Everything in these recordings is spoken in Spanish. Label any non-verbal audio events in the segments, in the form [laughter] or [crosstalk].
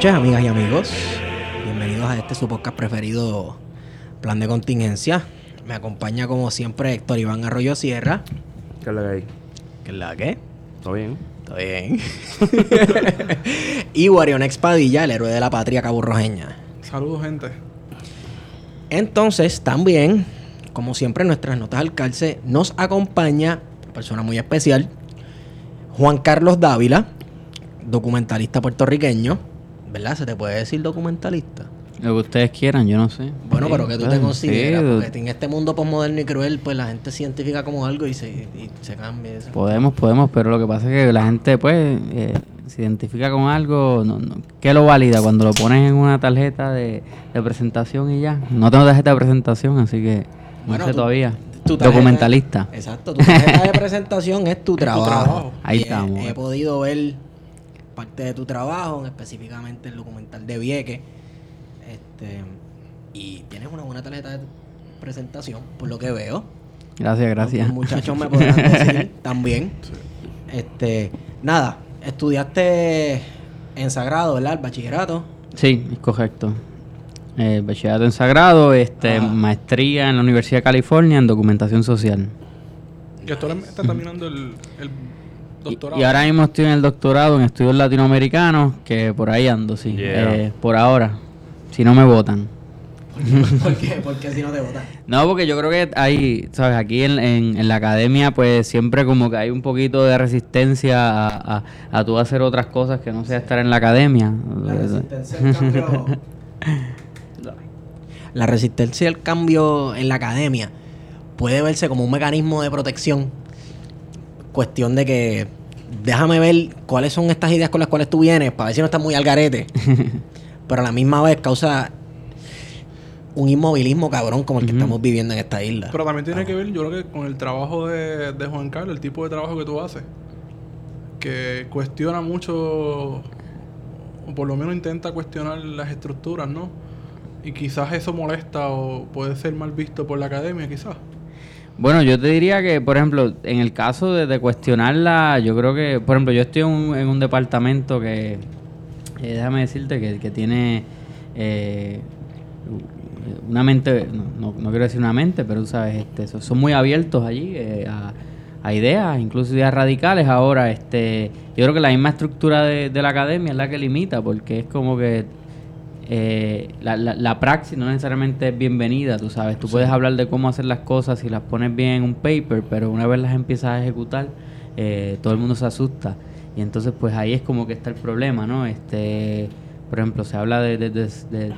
Noches, amigas y amigos. Bienvenidos a este su podcast preferido, Plan de Contingencia. Me acompaña como siempre Héctor Iván Arroyo Sierra. ¿Qué es lo que hay? ¿Qué es la qué? ¿Todo bien? Está bien. [laughs] y Guarion Expadilla, el héroe de la patria caburrojeña. Saludos, gente. Entonces, también, como siempre, en nuestras notas al calce nos acompaña una persona muy especial, Juan Carlos Dávila, documentalista puertorriqueño. ¿Verdad? ¿Se te puede decir documentalista? Lo que ustedes quieran, yo no sé. Bueno, pero que tú te consideras, porque en este mundo posmoderno y cruel, pues la gente se identifica como algo y se, y se cambia. eso. Podemos, podemos, pero lo que pasa es que la gente, pues, eh, se identifica con algo. No, no, ¿Qué lo valida? Cuando lo pones en una tarjeta de, de presentación y ya. No tengo tarjeta de presentación, así que no Bueno, sé tú- todavía. tu tarjeta- Documentalista. Exacto, tu tarjeta de presentación es tu [laughs] trabajo. trabajo. Ahí Y he- estamos. He, podido ver parte de tu trabajo, específicamente el documental de Vieque. Este, y tienes una buena tarjeta de presentación, por lo que veo. Gracias, gracias. Los muchachos me [laughs] podrán decir también. Este, nada, estudiaste en Sagrado, ¿verdad? El bachillerato. Sí, es correcto. Eh, bachillerato en Sagrado, este, Ah. maestría en la Universidad de California en documentación social. Que tú estás terminando el, el Y, doctorado. y ahora mismo estoy en el doctorado en estudios latinoamericanos, que por ahí ando, sí. Yeah. Eh, por ahora, si no me votan. ¿Por qué? [laughs] ¿Por qué si no te votan? No, porque yo creo que hay, ¿sabes? Aquí en, en- en la academia, pues siempre como que hay un poquito de resistencia a, a, a tú hacer otras cosas que no sea estar en la academia. La resistencia al cambio. [laughs] La resistencia al cambio en la academia puede verse como un mecanismo de protección. Cuestión de que déjame ver cuáles son estas ideas con las cuales tú vienes para ver si no estás muy al garete. [laughs] Pero a la misma vez causa un inmovilismo cabrón como el que estamos viviendo en esta isla. Pero también tiene que ver, yo creo que con el trabajo de, de Juan Carlos, el tipo de trabajo que tú haces. Que cuestiona mucho, o por lo menos intenta cuestionar las estructuras, ¿no? Y quizás eso molesta o puede ser mal visto por la academia, quizás. Bueno, yo te diría que, por ejemplo, en el caso de, cuestionarla, yo creo que, por ejemplo, yo estoy un, en un departamento que, eh, déjame decirte, que, tiene eh, una mente, no, no- no quiero decir una mente, pero sabes, este, son, muy abiertos allí eh, a, a ideas, incluso ideas radicales. Ahora, este, yo creo que la misma estructura de la academia es la que limita, porque es como que eh, la, la, la praxis no necesariamente es bienvenida, tú sabes. Tú puedes hablar de cómo hacer las cosas si las pones bien en un paper, pero una vez las empiezas a ejecutar, eh, todo el mundo se asusta. Y entonces, pues ahí es como que está el problema, ¿no? Este, por ejemplo, se habla de, de, de- de-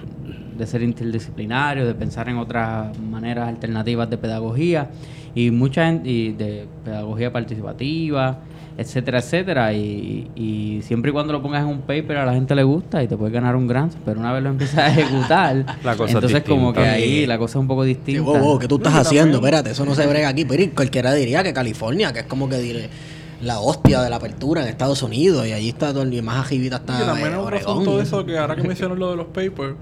de ser interdisciplinario, de pensar en otras maneras alternativas de pedagogía y mucha gente, y de pedagogía participativa, etcétera, etcétera. Y, y siempre y cuando lo pongas en un paper a la gente le gusta y te puedes ganar un grant, pero una vez lo empiezas a ejecutar, [laughs] La cosa es entonces como que ahí la cosa es un poco Sí, distinta. wow, wow, ¿qué tú estás haciendo? también- Espérate, eso no se brega aquí. Pero y cualquiera diría que California, que es como que dire, la hostia de la apertura en Estados Unidos, y allí está todo el más ajivita está y también eh, es un de eso que ahora que mencionas lo de los papers,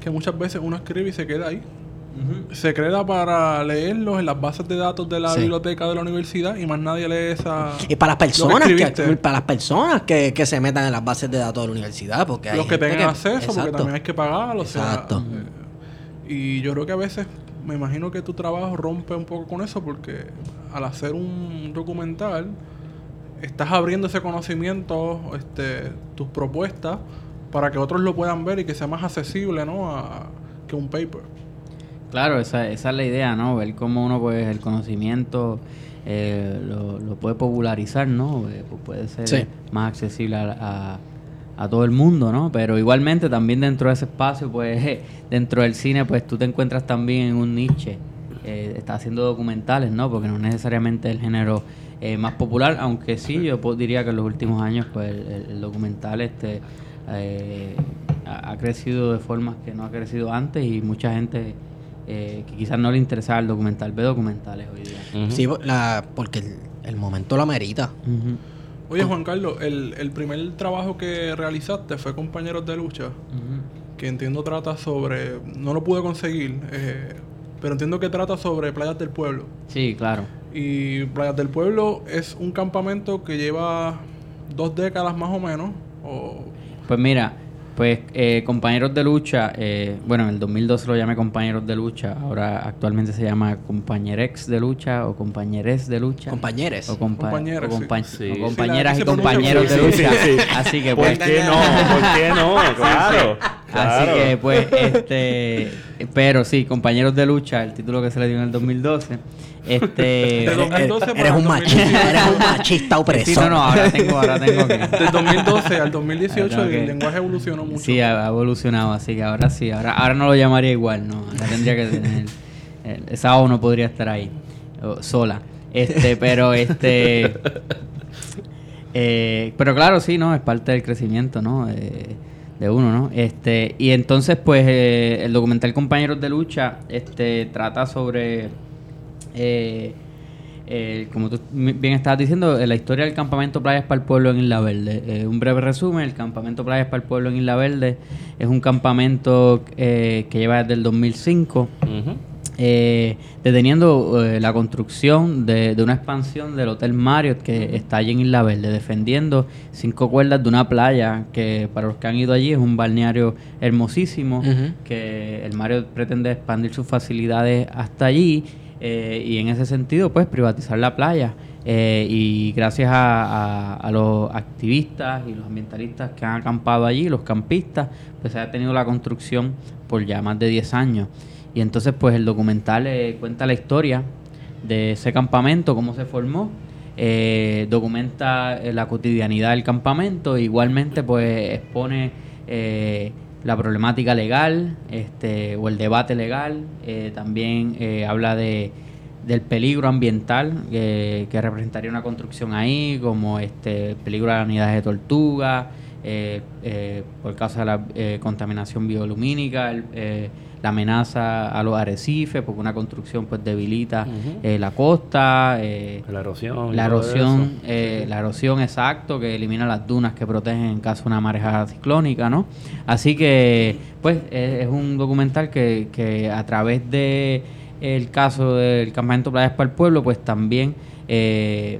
que muchas veces uno escribe y se queda ahí. Se crea para leerlos en las bases de datos de la Sí. biblioteca de la universidad y más nadie lee esa... Y para las que personas que, para las personas que, que se metan en las bases de datos de la universidad, porque hay los que tengan acceso, porque también hay que pagar, o sea, Exacto. eh, y yo creo que a veces me imagino que tu trabajo rompe un poco con eso porque al hacer un documental estás abriendo ese conocimiento, este, tus propuestas para que otros lo puedan ver y que sea más accesible, ¿no? A, que un paper. Claro, esa, esa es la idea, ¿no? Ver cómo uno, pues, el conocimiento eh, lo, lo puede popularizar, ¿no? Eh, pues puede ser Sí. más accesible a, a- a todo el mundo, ¿no? Pero igualmente también dentro de ese espacio, pues, [laughs] dentro del cine, pues tú te encuentras también en un niche. Eh, estás haciendo documentales, ¿no? Porque no necesariamente el género eh, más popular, aunque sí, yo diría que en los últimos años, pues, el, el- documental, este... eh, ha crecido de formas que no ha crecido antes y mucha gente eh, que quizás no le interesaba el documental ve documentales hoy día. Sí, la, porque el, el momento lo amerita. Oye, Juan Carlos, el, el primer trabajo que realizaste fue Compañeros de Lucha, ujú. que entiendo trata sobre... No lo pude conseguir, eh, pero entiendo que trata sobre playas del pueblo. Sí, claro. Y Playas del Pueblo es un campamento que lleva dos décadas más o menos. O, Pues mira, Pues eh, compañeros de lucha, eh, bueno, en el 2012 lo llamé compañeros de lucha, ahora actualmente se llama compañerex de lucha o compañeres de lucha. Compañeres. O, compa- Compañeros, o compa- sí. o Sí, compañeras y compañeros de lucha. Sí, sí, sí. Así que ¿Por pues, qué no? ¿Por qué no? [laughs] Claro. Así que pues, este, pero sí, compañeros de lucha, el título que se le dio en el 2012. Este, De 2012 Eres para un el machista, 2018. eres un machista opresor. sí, no, no, ahora tengo, ahora tengo [laughs] que. Del 2012 al 2018 Ah, ok. el lenguaje evolucionó mucho. Sí, ha, evolucionado, así que ahora sí, ahora, ahora no lo llamaría igual, no, ahora tendría que tener, esa O no podría estar ahí, sola, este, pero este, eh, pero claro, sí, no, es parte del crecimiento, ¿no? Eh, de uno, ¿no? Este, y entonces, pues, eh, el documental Compañeros de Lucha, este, trata sobre, eh, eh, como tú bien estabas diciendo, eh, la historia del campamento Playas para el Pueblo en Isla Verde. Eh, un breve resumen, el campamento Playas para el Pueblo en Isla Verde es un campamento eh, que lleva desde el 2005 Ujú. eh, deteniendo eh, la construcción de, de una expansión del Hotel Marriott que está allí en Isla Verde, defendiendo cinco cuerdas de una playa que para los que han ido allí es un balneario hermosísimo, que el Marriott pretende expandir sus facilidades hasta allí eh, y en ese sentido pues privatizar la playa. Eh, y gracias a, los activistas y los ambientalistas que han acampado allí, los campistas, pues se ha tenido la construcción por ya más de 10 años. Y entonces pues el documental eh, cuenta la historia de ese campamento, cómo se formó, documenta la cotidianidad del campamento, igualmente pues expone la problemática legal este, o el debate legal, eh, también eh, habla de, del peligro ambiental eh, que representaría una construcción ahí, como este el peligro de anidaje de tortuga, eh, eh, por causa de la contaminación biolumínica, el, la amenaza a los arrecifes, porque una construcción pues debilita eh, la costa, eh, La erosión. la eh, la erosión exacto, que elimina las dunas que protegen en caso de una marejada ciclónica, ¿no? Así que, pues, es, es un documental que, que a través de el caso del campamento Playas para el Pueblo, pues también eh,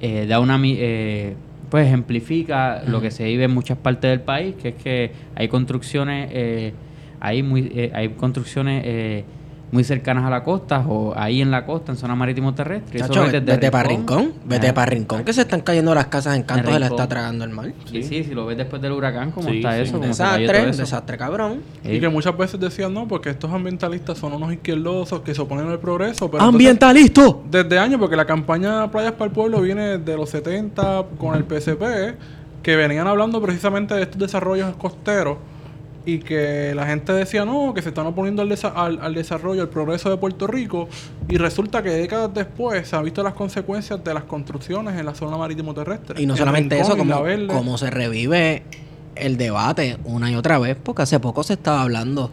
eh, da una mi- eh, pues ejemplifica lo que se vive en muchas partes del país, que es que hay construcciones, eh, hay muy, eh, hay construcciones eh, muy cercanas a la costa o ahí en la costa, en zona marítimo terrestre. Chacho, vete para Rincón, vete para Rincón, que se están cayendo las casas en canto, se la está tragando el mar. Sí, sí, si lo ves después del huracán, como Sí, está sí. eso, Un desastre, un eso. desastre cabrón. Y que muchas veces decían no, porque estos ambientalistas son unos izquierdosos que se oponen al progreso. Pero entonces, ¡Ambientalista! desde años, porque la campaña Playas para el Pueblo viene de los 70 con el PSP, que venían hablando precisamente de estos desarrollos costeros y que la gente decía no, que se están oponiendo al, desa- al, al desarrollo, al progreso de Puerto Rico y resulta que décadas después se han visto las consecuencias de las construcciones en la zona marítimo terrestre. Y no En solamente Rincón, eso, como, como se revive el debate una y otra vez, porque hace poco se estaba hablando,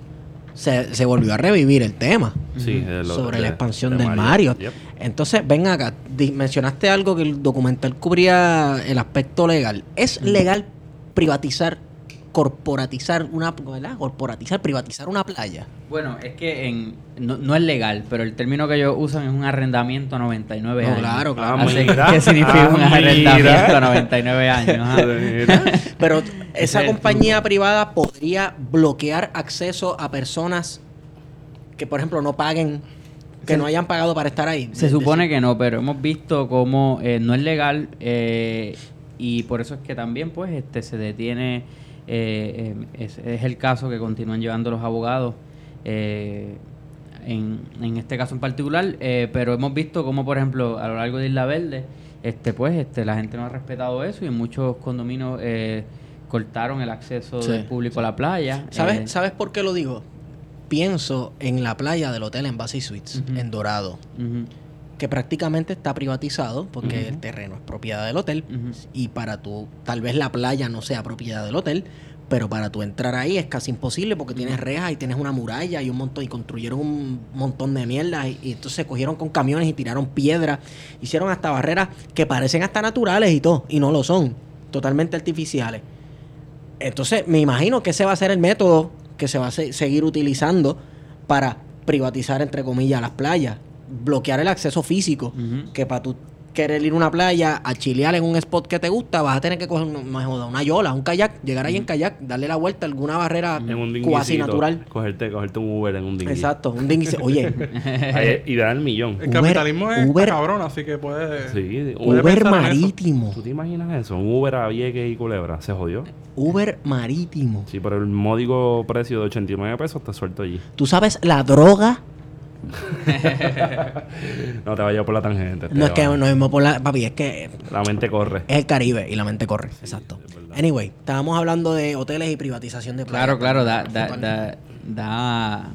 se, se volvió a revivir el tema Sí, sobre de- la expansión de del Mario. Yep. Entonces, ven acá, mencionaste algo que el documental cubría el aspecto legal. ¿Es legal privatizar, corporatizar una, ¿verdad? Corporatizar, privatizar una playa? Bueno, es que en, no, no es legal, pero el término que ellos usan es un arrendamiento a 99 No, años. claro, claro. Ah, que, mira. ¿Qué significa Ah, un arrendamiento a 99 años? [laughs] Pero esa compañía privada podría bloquear acceso a personas que, por ejemplo, no paguen, que no hayan pagado para estar ahí. Se supone que no, pero hemos visto cómo eh, no es legal eh, y por eso es que también pues este se detiene, eh, eh, es, es el caso que continúan llevando los abogados eh, en, en este caso en particular, eh, pero hemos visto cómo por ejemplo a lo largo de Isla Verde, este pues este la gente no ha respetado eso y en muchos condominios eh, cortaron el acceso Sí, del público a la playa. ¿Sabes, ¿Sabes por qué lo digo? Pienso en la playa del Hotel Embassy Suites, Ujú. en Dorado, que prácticamente está privatizado porque el terreno es propiedad del hotel y para tu, tal vez la playa no sea propiedad del hotel, pero para tú entrar ahí es casi imposible porque tienes rejas y tienes una muralla y un montón y construyeron un montón de mierda y, y entonces se cogieron con camiones y tiraron piedras, hicieron hasta barreras que parecen hasta naturales y todo y no lo son, totalmente artificiales. Entonces me imagino que ese va a ser el método que se va a se- seguir utilizando para privatizar entre comillas las playas, bloquear el acceso físico que para tú querer ir a una playa a chilear en un spot que te gusta, vas a tener que coger un- me joda, una yola, un kayak, llegar ahí en kayak, darle la vuelta a alguna barrera cuasi natural. Cogerte, cogerte un Uber en un dinghy. Exacto, un dinghy. Oye, [laughs] y dar el millón. El Uber- capitalismo es Uber- cabrón, así que puede. Sí, puede Uber marítimo. ¿Tú te imaginas eso? Un Uber a Vieques y Culebra. Se jodió. Uber marítimo. Sí, por el módico precio de 89 pesos te suelto allí. ¿Tú sabes la droga? [laughs] No te vayas por la tangente. No es que Esteban. no mismo por la. Papi, es que La mente corre. es el Caribe y la mente corre. Exacto. Anyway, estábamos hablando de hoteles y privatización de playas. Claro, claro, da, da, da, da,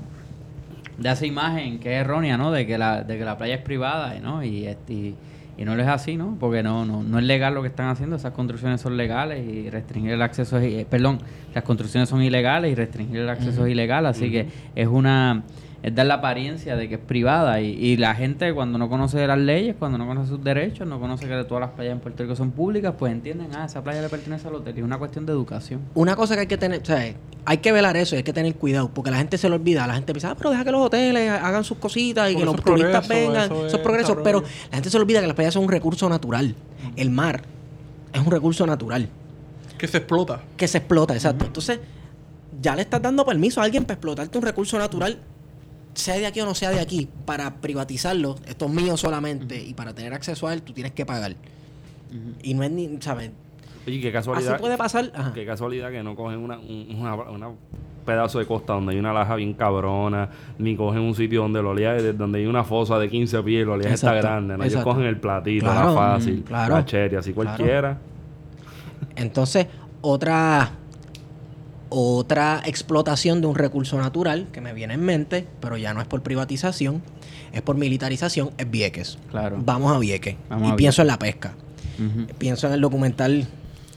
da esa imagen que es errónea, ¿no? De que la, de que la playa es privada, ¿no? Y, este, y, y no lo es así, ¿no? Porque no, no, no es legal lo que están haciendo, esas construcciones son legales y restringir el acceso es, eh, perdón, las construcciones son ilegales y restringir el acceso es ilegal, así que es una es dar la apariencia de que es privada y, y la gente cuando no conoce las leyes, cuando no conoce sus derechos, no conoce que todas las playas en Puerto Rico son públicas, pues entienden, ah, esa playa le pertenece al hotel y es una cuestión de educación. Una cosa que hay que tener, o sea, hay que velar eso y hay que tener cuidado, porque la gente se lo olvida. La gente piensa, ah, pero deja que los hoteles hagan sus cositas y Porque que los turistas progreso, vengan. eso Eso es es progreso, pero la gente se le olvida que las playas son un recurso natural. El mar es un recurso natural Que se explota. que se explota, exacto. Entonces, ya le estás dando permiso a alguien para explotarte un recurso natural, sea de aquí o no sea de aquí, para privatizarlo, esto es mío solamente, y para tener acceso a él, tú tienes que pagar. Y no es ni, ¿sabes? Oye, qué Así casualidad. puede pasar. Ajá. Qué casualidad que no cogen una, un una- una pedazo de costa donde hay una laja bien cabrona, ni cogen un sitio donde el oleaje, donde hay una fosa de 15 pies, el oleaje está grande. ¿no? Ellos cogen el platito, Claro, la fácil, claro. la cherry, así Claro. cualquiera. Entonces, otra, otra explotación de un recurso natural que me viene en mente, pero ya no es por privatización, es por militarización, es Vieques. Claro. Vamos a Vieques. Vamos y a pienso en la pesca. Pienso en el documental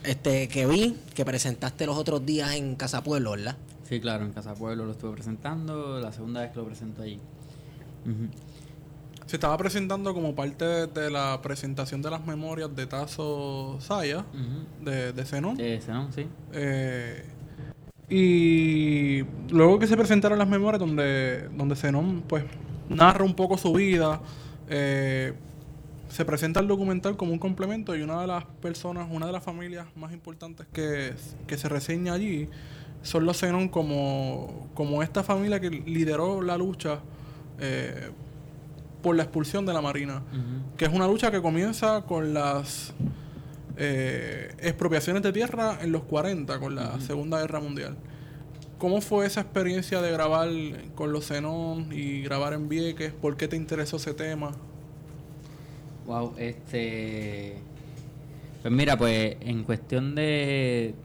este que vi, que presentaste los otros días en Casa Pueblo, ¿verdad? Sí, claro, en Casa Pueblo lo estuve presentando, la segunda vez que lo presento allí. Se estaba presentando como parte de, de la presentación de las memorias de Tazo Saya, Ujú. de, de Zenón. Ese, ¿no? Sí. Eh, y luego que se presentaron las memorias donde, donde Zenón pues narra un poco su vida, eh, se presenta el documental como un complemento y una de las personas, una de las familias más importantes que, que se reseña allí son los Zenón como, como esta familia que lideró la lucha eh, por la expulsión de la Marina que es una lucha que comienza con las eh, expropiaciones de tierra en los 40, con la Segunda Guerra Mundial. ¿Cómo fue esa experiencia de grabar con los Zenón y grabar en Vieques? ¿Por qué te interesó ese tema? Wow, este. Pues mira, pues en cuestión de,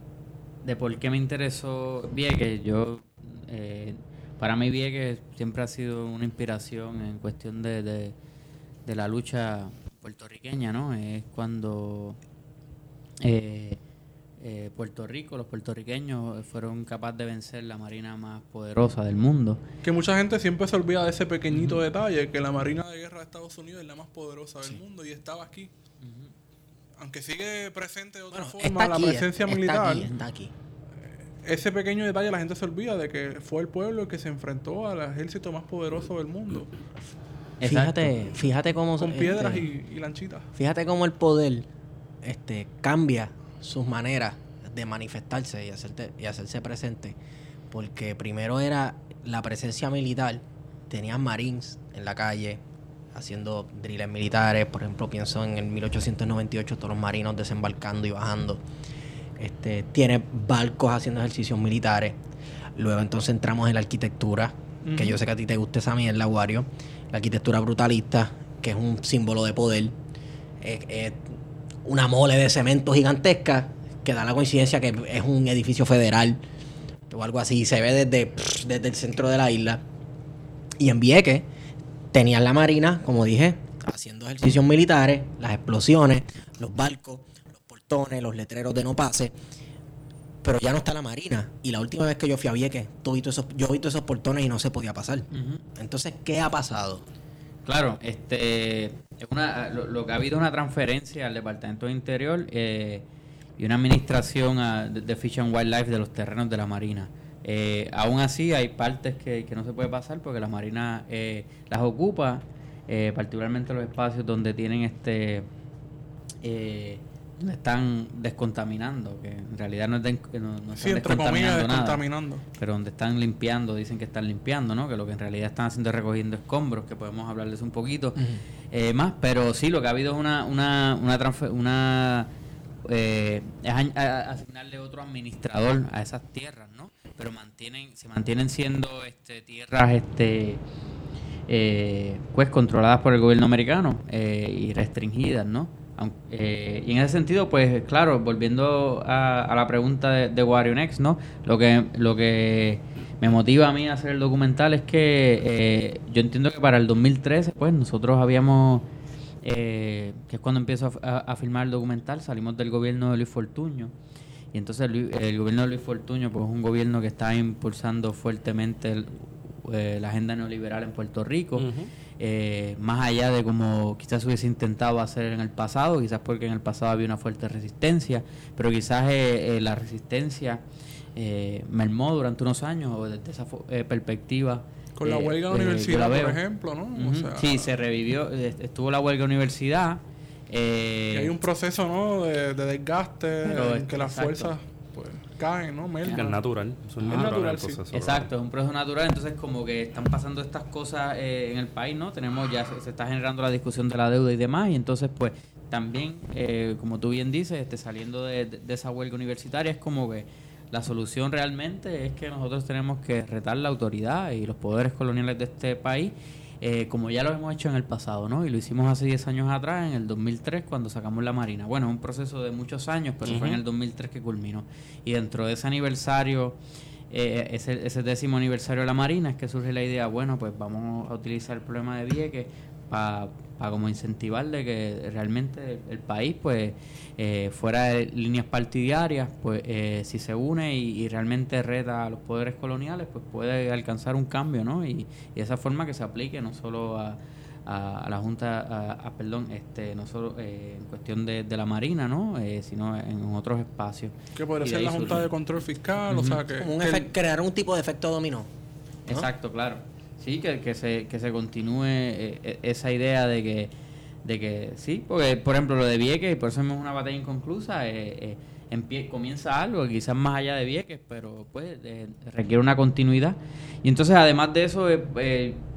de por qué me interesó Vieques, yo. eh, para mí, Vieques siempre ha sido una inspiración en cuestión de, de, de la lucha puertorriqueña, ¿no? Es cuando eh, eh, Puerto Rico, los puertorriqueños, fueron capaces de vencer la marina más poderosa del mundo. Que mucha gente siempre se olvida de ese pequeñito detalle, que la Marina de Guerra de Estados Unidos es la más poderosa del mundo y estaba aquí. Aunque sigue presente de otra Bueno, forma está la aquí, presencia está militar, aquí, está aquí. ese pequeño detalle la gente se olvida de que fue el pueblo el que se enfrentó al ejército más poderoso del mundo. Exacto. Fíjate, fíjate cómo Con este, piedras y, y lanchitas. Fíjate cómo el poder este, cambia sus maneras de manifestarse y, hacerte, y hacerse presente. Porque primero era la presencia militar, tenían marines en la calle haciendo drills militares. Por ejemplo, pienso en el 1898, todos los marinos desembarcando y bajando. Este, tiene barcos haciendo ejercicios militares. Luego entonces entramos en la arquitectura, que yo sé que a ti te gusta esa mierda, Wario. La arquitectura brutalista, que es un símbolo de poder. Es, es una mole de cemento gigantesca que da la coincidencia que es un edificio federal o algo así. Se ve desde, desde el centro de la isla. Y en Vieques tenían la marina, como dije, haciendo ejercicios militares, las explosiones, los barcos, los portones, los letreros de no pase. Pero ya no está la marina. Y la última vez que yo fui a Vieques, todos esos- yo vi todos esos portones y no se podía pasar. Entonces, ¿qué ha pasado? Claro, este, es una, lo, que ha habido una transferencia al Departamento de Interior eh, y una administración a- de, Fish and Wildlife de los terrenos de la Marina. Eh, aún así, hay partes que, que no se puede pasar porque la Marina eh, las ocupa, eh, particularmente los espacios donde tienen este eh, están descontaminando, que en realidad no, es de- no, no Sí, entre comillas, descontaminando nada, descontaminando. pero donde están limpiando, dicen que están limpiando, ¿no? Que lo que en realidad están haciendo es recogiendo escombros, que podemos hablarles un poquito eh, más, pero sí, lo que ha habido es una, una, una, transfer- una eh, es a- asignarle otro administrador a esas tierras, ¿no? Pero mantienen, se mantienen siendo este, tierras este, eh, pues controladas por el gobierno americano eh, y restringidas, ¿no? Eh, y en ese sentido, pues claro, volviendo a, a la pregunta de, de Wario Next, ¿no? Lo que, lo que me motiva a mí a hacer el documental es que eh, yo entiendo que para el 2013, pues nosotros habíamos, eh, que es cuando empiezo a, a- filmar el documental, salimos del gobierno de Luis Fortuño. Y entonces el gobierno de Luis Fortuño, pues es un gobierno que está impulsando fuertemente eh, la agenda neoliberal en Puerto Rico. Eh, más allá de como quizás hubiese intentado hacer en el pasado, quizás porque en el pasado había una fuerte resistencia, pero quizás eh, eh, la resistencia eh, mermó durante unos años o desde esa eh, perspectiva. Con la eh, huelga de la universidad, por ejemplo, ¿no? O Ujú. sea, sí, se revivió, estuvo la huelga de universidad. y hay un proceso, ¿no? De, de desgaste, en que las exacto. fuerzas caen, ¿no? Es natural. Eso es Es natural, sí. Exacto, es un proceso natural, entonces como que están pasando estas cosas eh, en el país, ¿no? Tenemos ya, se, se está generando la discusión de la deuda y demás, y entonces pues también, eh, como tú bien dices, este, saliendo de, de- de esa huelga universitaria, es como que la solución realmente es que nosotros tenemos que retar la autoridad y los poderes coloniales de este país, eh, como ya lo hemos hecho en el pasado, ¿no? Y lo hicimos hace 10 años atrás, en el 2003, cuando sacamos la Marina. Bueno, es un proceso de muchos años, pero fue en el 2003 que culminó. Y dentro de ese aniversario eh, ese, ese décimo aniversario de la Marina es que surge la idea, bueno, pues vamos a utilizar el problema de Vieques para como incentivar de que realmente el país, pues, eh, fuera de líneas partidarias, pues, eh, si se une y, y realmente reta a los poderes coloniales, pues puede alcanzar un cambio, ¿no? Y, y de esa forma que se aplique no solo a, a, a la Junta, a, a, perdón, este, no solo eh, en cuestión de, de la Marina, ¿no? Eh, sino en otros espacios. Que podría ser la Junta surge. de Control Fiscal, o sea que... Como un que el- efect- crear un tipo de efecto dominó. ¿no? Exacto, claro. Sí, que, que se, que se continúe eh, eh, esa idea de que, de que sí, porque por ejemplo lo de Vieques, por eso es una batalla inconclusa, eh, eh, comienza algo, quizás más allá de Vieques, pero pues requiere una continuidad. Y entonces además de eso,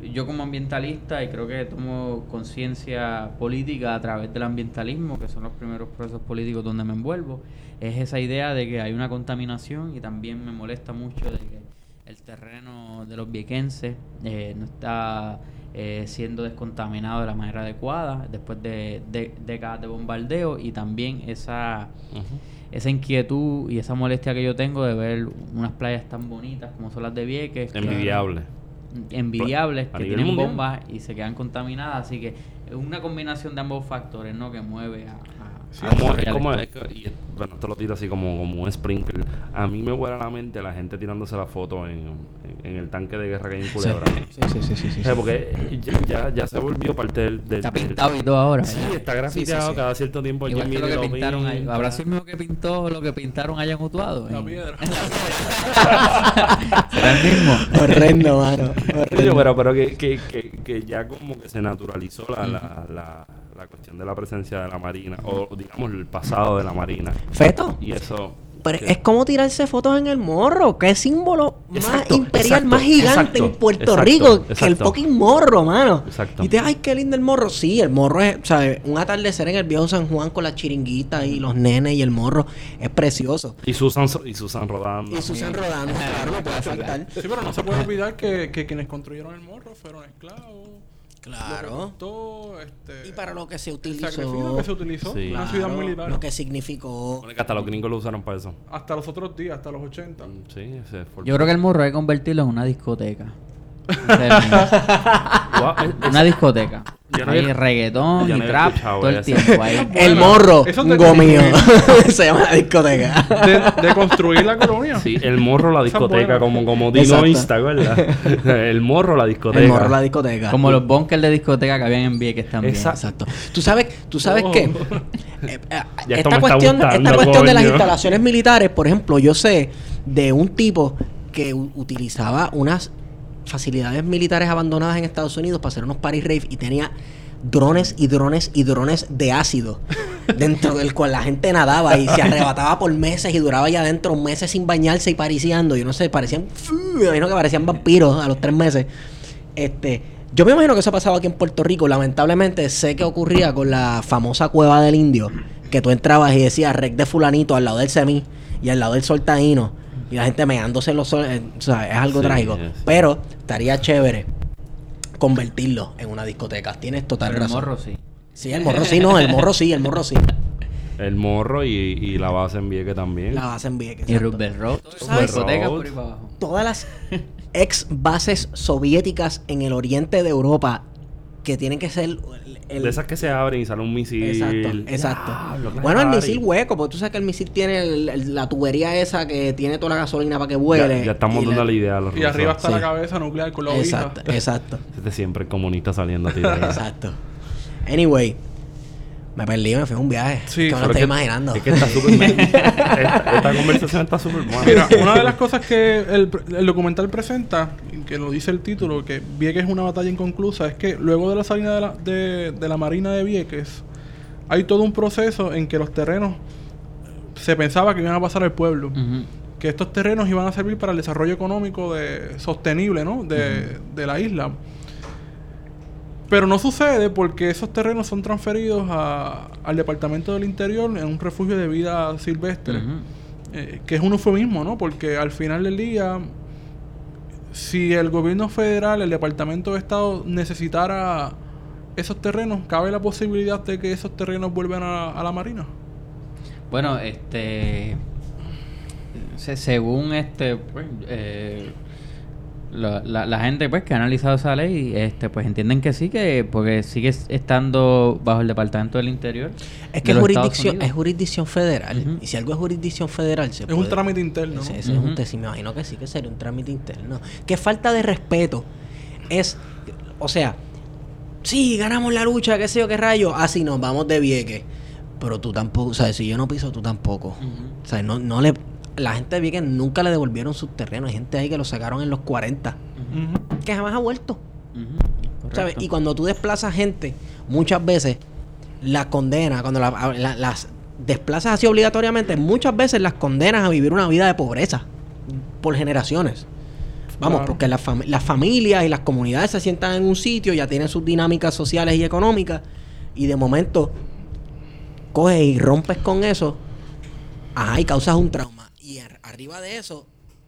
yo como ambientalista, y creo que tomo conciencia política a través del ambientalismo, que son los primeros procesos políticos donde me envuelvo, es esa idea de que hay una contaminación y también me molesta mucho de que el terreno de los viequenses eh, no está eh, siendo descontaminado de la manera adecuada después de, de décadas de bombardeo y también esa, esa inquietud y esa molestia que yo tengo de ver unas playas tan bonitas como son las de Vieques. que- Envidiable. envidiables A que tienen mundial. bombas y se quedan contaminadas así que es una combinación de ambos factores no que mueve a- Sí, Como- es como, esto. es que- y, bueno, esto lo tiro así como, como un sprinkler. A mí me vuela a la mente la gente tirándose la foto en, en- en el tanque de guerra que hay en Culebra. Sí, sí, sí, sí, sí, O sea, porque ya, ya, ya se volvió parte del... del- está del- pintado y todo ahora Sí, ¿verdad? está grafiteado Sí, sí, sí. cada cierto tiempo. Igual que lo que lo pintaron ahí. ¿Habrá sido el mismo que pintó lo que pintaron allá en Utuado? La piedra. [laughs] ¿Será el mismo? Horrendo, mano. Oye, pero, pero que, que, que, que ya como que se naturalizó la, la, la, la cuestión de la presencia de la Marina, o digamos el pasado de la Marina. Feto. Y eso... Pero es como tirarse fotos en el morro. ¿Qué símbolo Exacto, más imperial, exacto, más gigante exacto, en Puerto exacto, Rico que el fucking morro, mano? Exacto. Y te, ay, qué lindo el morro. Sí, el morro es, ¿sabes? Un atardecer en el viejo San Juan con las chiringuitas y los nenes y el morro es precioso. Y Susan, y Susan rodando. Y Susan rodando, claro, no puede faltar. Sí, pero no se puede olvidar que, que quienes construyeron el morro fueron esclavos. Lo que Claro. costó, este, Y para lo que se el utilizó. sacrificio que se utilizó, Sí. una ciudad militar. Lo que significó. Hasta los gringos lo usaron para eso. Hasta los otros días, hasta los 80. Sí, ese fue el- Yo creo que el morro hay que convertirlo en una discoteca. Una discoteca. Yo no había- reggaetón yo y no había trap escuchado todo el eso. tiempo ahí. El Bueno, morro, eso te gomío. [laughs] [laughs] se llama la discoteca. De, de construir la colonia. Sí, el morro, la Esa es discoteca, buena. como, como Exacto. Dino Insta, ¿verdad? [laughs] el morro, la discoteca. El morro, la discoteca. Como los bunkers de discoteca que habían en Vieques también. Exacto. Exacto. Tú sabes, tú sabes Oh. que eh, eh, Ya esto me esta está cuestión, gustando, esta cuestión de las coño. instalaciones militares, por ejemplo, yo sé de un tipo que u- utilizaba unas facilidades militares abandonadas en Estados Unidos para hacer unos party rave y tenía drones y drones y drones de ácido [laughs] dentro del cual la gente nadaba y se arrebataba por meses y duraba ya adentro meses sin bañarse y pariciando. Yo no sé, parecían, me imagino que parecían vampiros a los tres meses. Este, yo me imagino que eso pasaba aquí en Puerto Rico. Lamentablemente sé que ocurría con la famosa cueva del indio, que tú entrabas y decías rec de fulanito al lado del semí y al lado del sol taíno y la gente meándose en los sol, eh, o sea, es algo Sí, trágico. Pero estaría chévere convertirlo en una discoteca. Tienes total Pero el razón. morro sí. Sí, el morro sí, no, el morro sí, el morro sí. [laughs] El morro y, y la base en Vieques también. La base en Vieques. Y. Rubber Road. Por ahí para abajo. Todas las ex bases soviéticas en el oriente de Europa que tienen que ser el, De esas que se abren y sale un misil. Exacto, exacto. Bueno, el misil hueco, porque tú sabes que el misil tiene el- el- la tubería esa que tiene toda la gasolina para que vuele. Ya, ya estamos dando la- la idea a los Y arriba está Sí. la cabeza nuclear con la. Exacto, [laughs] [laughs] exacto, Este siempre el comunista saliendo a tirar. [laughs] exacto. Anyway, me perdí, me fui a un viaje. Sí, que me lo estoy es que- imaginando. Es que está súper. esta, esta conversación está súper buena. Mira, una de las cosas que el, el documental presenta, que lo dice el título, que Vieques es una batalla inconclusa, es que luego de la salida de la, de, de la Marina de Vieques, hay todo un proceso en que los terrenos se pensaba que iban a pasar al pueblo. Que estos terrenos iban a servir para el desarrollo económico de, sostenible ¿no? de, de la isla. Pero no sucede porque esos terrenos son transferidos a- al Departamento del Interior en un refugio de vida silvestre. Eh, que es un eufemismo, ¿no? Porque al final del día, si el gobierno federal, el Departamento de Estado necesitara esos terrenos, cabe la posibilidad de que esos terrenos vuelvan a, la Marina. Bueno, este. se- según este. Pues, eh, la, la- la gente pues que ha analizado esa ley, este pues entienden que sí, que porque sigue estando bajo el Departamento del Interior. Es de que es jurisdicción, es jurisdicción federal. Y si algo es jurisdicción federal, se Es un puede- trámite interno, es un te- sí, me imagino que sí, que sería un trámite interno. Qué falta de respeto. Es, o sea, sí, ganamos la lucha, qué sé yo, qué rayo. Así nos vamos de vieque. Pero tú tampoco, o sea, si yo no piso, tú tampoco. O sea, no, no le... La gente de Vieques nunca le devolvieron sus terrenos. Hay gente ahí que lo sacaron en los 40. Ujú. Que jamás ha vuelto. ¿Sabes? Y cuando tú desplazas gente, muchas veces las condenas, cuando la- la- las desplazas así obligatoriamente, muchas veces las condenas a vivir una vida de pobreza por generaciones. Vamos, Claro. porque las, fam- las familias y las comunidades se sientan en un sitio, ya tienen sus dinámicas sociales y económicas, y de momento coges y rompes con eso, ajá, y causas un trauma. Arriba de eso,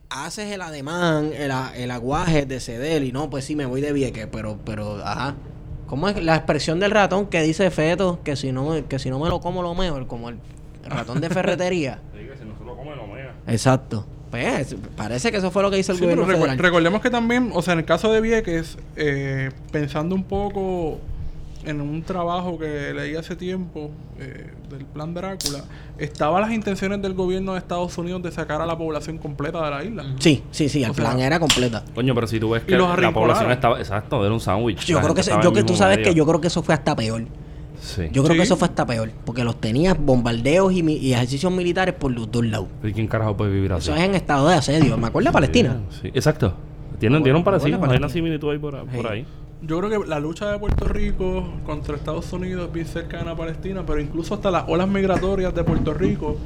haces el ademán, el, el aguaje de ceder, y no, pues sí, me voy de vieque, pero, pero, ajá. ¿Cómo es la expresión del ratón que dice Feto que si no, que si no me lo como, lo meo? Como el ratón de ferretería. [laughs] Diga, si no se lo come, lo mea. Exacto. Pues, parece que eso fue lo que hizo el Sí, pero gobierno recu- federal. recordemos que también, o sea, en el caso de Vieques, eh, pensando un poco en un trabajo que leí hace tiempo eh, del plan Drácula, estaban las intenciones del gobierno de Estados Unidos de sacar a la población completa de la isla. Sí, sí, sí, el O sea, plan era completa. Coño, pero si tú ves que los la población estaba. Exacto, era un sándwich. Yo creo que, se- yo que tú sabes medio. que yo creo que eso fue hasta peor. Sí. Yo creo Sí. que eso fue hasta peor, porque los tenías bombardeos y, mi- y ejercicios militares por los dos lados. ¿Y quién carajo puede vivir así? Eso es en estado de asedio. Me acuerdo de Palestina. Sí, exacto. Tienen, Bueno, tienen un bueno, parecido, hay una similitud ahí por, por Sí. ahí. Yo creo que la lucha de Puerto Rico contra Estados Unidos es bien cercana a Palestina, pero incluso hasta las olas migratorias de Puerto Rico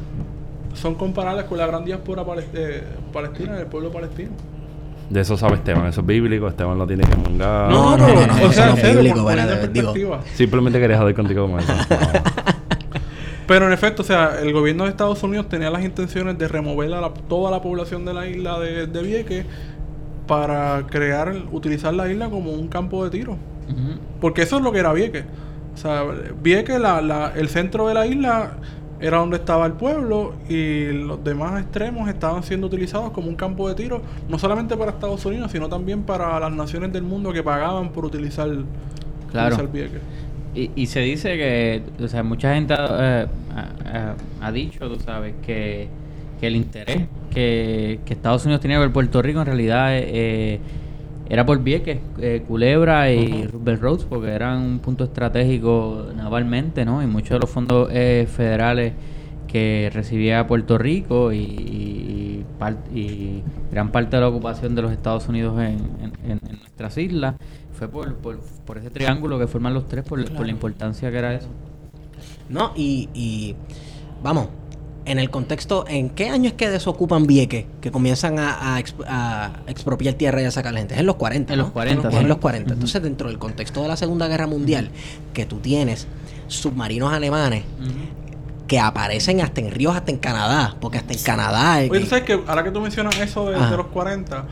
son comparables con la gran diáspora eh, palestina, del pueblo palestino. De eso sabe Esteban, eso es bíblico, Esteban lo tiene que mangar. No, no, no, no, o eso sea, bíblico. Simplemente quería joder contigo con eso. [laughs] Pero en efecto, o sea, el gobierno de Estados Unidos tenía las intenciones de remover a la- toda la población de la isla de, de Vieques para crear, utilizar la isla como un campo de tiro. Porque eso es lo que era Vieques. O sea, Vieques, la, la- el centro de la isla era donde estaba el pueblo y los demás extremos estaban siendo utilizados como un campo de tiro, no solamente para Estados Unidos, sino también para las naciones del mundo que pagaban por utilizar, Claro. utilizar Vieques. Y, y se dice que, o sea, mucha gente eh, ha, ha- ha dicho, tú sabes, que, que el interés que, que Estados Unidos tenía por Puerto Rico en realidad eh, era por Vieques, eh, Culebra y Rubber Roads, porque eran un punto estratégico navalmente, ¿no? Y muchos de los fondos eh, federales que recibía Puerto Rico y, y, par- y gran parte de la ocupación de los Estados Unidos en, en- en- en nuestras islas fue por, por, por ese triángulo que forman los tres, por, por la importancia que era eso. No, y, y vamos, en el contexto, ¿en qué año es que desocupan Vieques? Que comienzan a, a exp- a expropiar tierra y a sacar gente. Es en los 40. En ¿no? los 40, Es sí. en los 40. Entonces, dentro del contexto de la Segunda Guerra Mundial, que tú tienes submarinos alemanes que aparecen hasta en ríos, hasta en Canadá. Porque hasta en Canadá. Oye, tú sabes que ahora que tú mencionas eso de, los 40,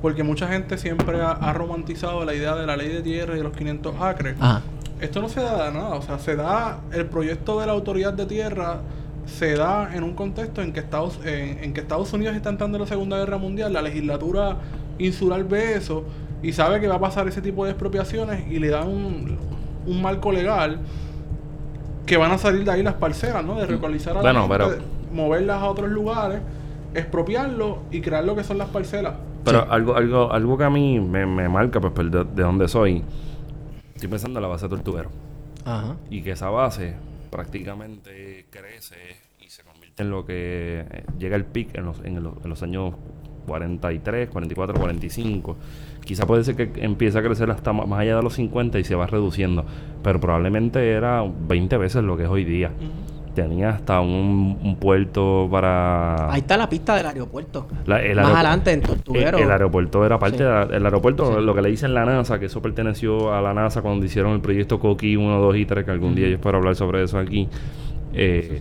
porque mucha gente siempre ha, ha romantizado la idea de la ley de tierra y de los 500 acres. Ajá. Esto no se da de nada, o sea, se da el proyecto de la autoridad de tierra se da en un contexto en que Estados en, en que Estados Unidos está entrando en la Segunda Guerra Mundial, la legislatura insular ve eso y sabe que va a pasar ese tipo de expropiaciones y le da un, un marco legal que van a salir de ahí las parcelas, ¿no? De localizar a la Bueno, gente, pero- de- moverlas a otros lugares, expropiarlo y crear lo que son las parcelas. Pero algo, algo, algo que a mí me, me marca, pues, por de, de donde soy, estoy pensando en la base de Tortuguero. Ajá. Y que esa base prácticamente crece y se convierte en lo que eh, llega el pic en los, en los, en los años 43, 44, 45. Quizá puede ser que empiece a crecer hasta más allá de los 50 y se va reduciendo. Pero probablemente era 20 veces lo que es hoy día. Tenía hasta un, un puerto para... Ahí está la pista del aeropuerto. La- el Más aeropu- adelante, en Tortuguero. El, el aeropuerto era parte Sí. del aeropuerto, Sí. lo que le dicen la NASA, que eso perteneció a la NASA cuando hicieron el proyecto Coqui 1, 2 y 3, que algún día yo espero hablar sobre eso aquí. Eh,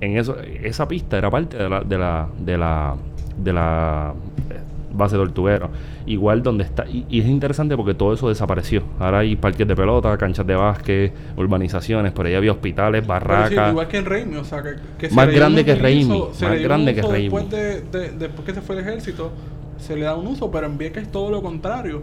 en eso, esa pista era parte de la, de la, de la, de la base de Tortuguero. Igual donde está, y, y es interesante porque todo eso desapareció. Ahora hay parques de pelota, canchas de básquet, urbanizaciones, por ahí había hospitales, sí, barracas. igual que en Raimi, o sea, que, que se Más grande que se más grande que uso Raimi. Después, de, de- después que se fue el ejército, se le da un uso, pero en Vieques es todo lo contrario.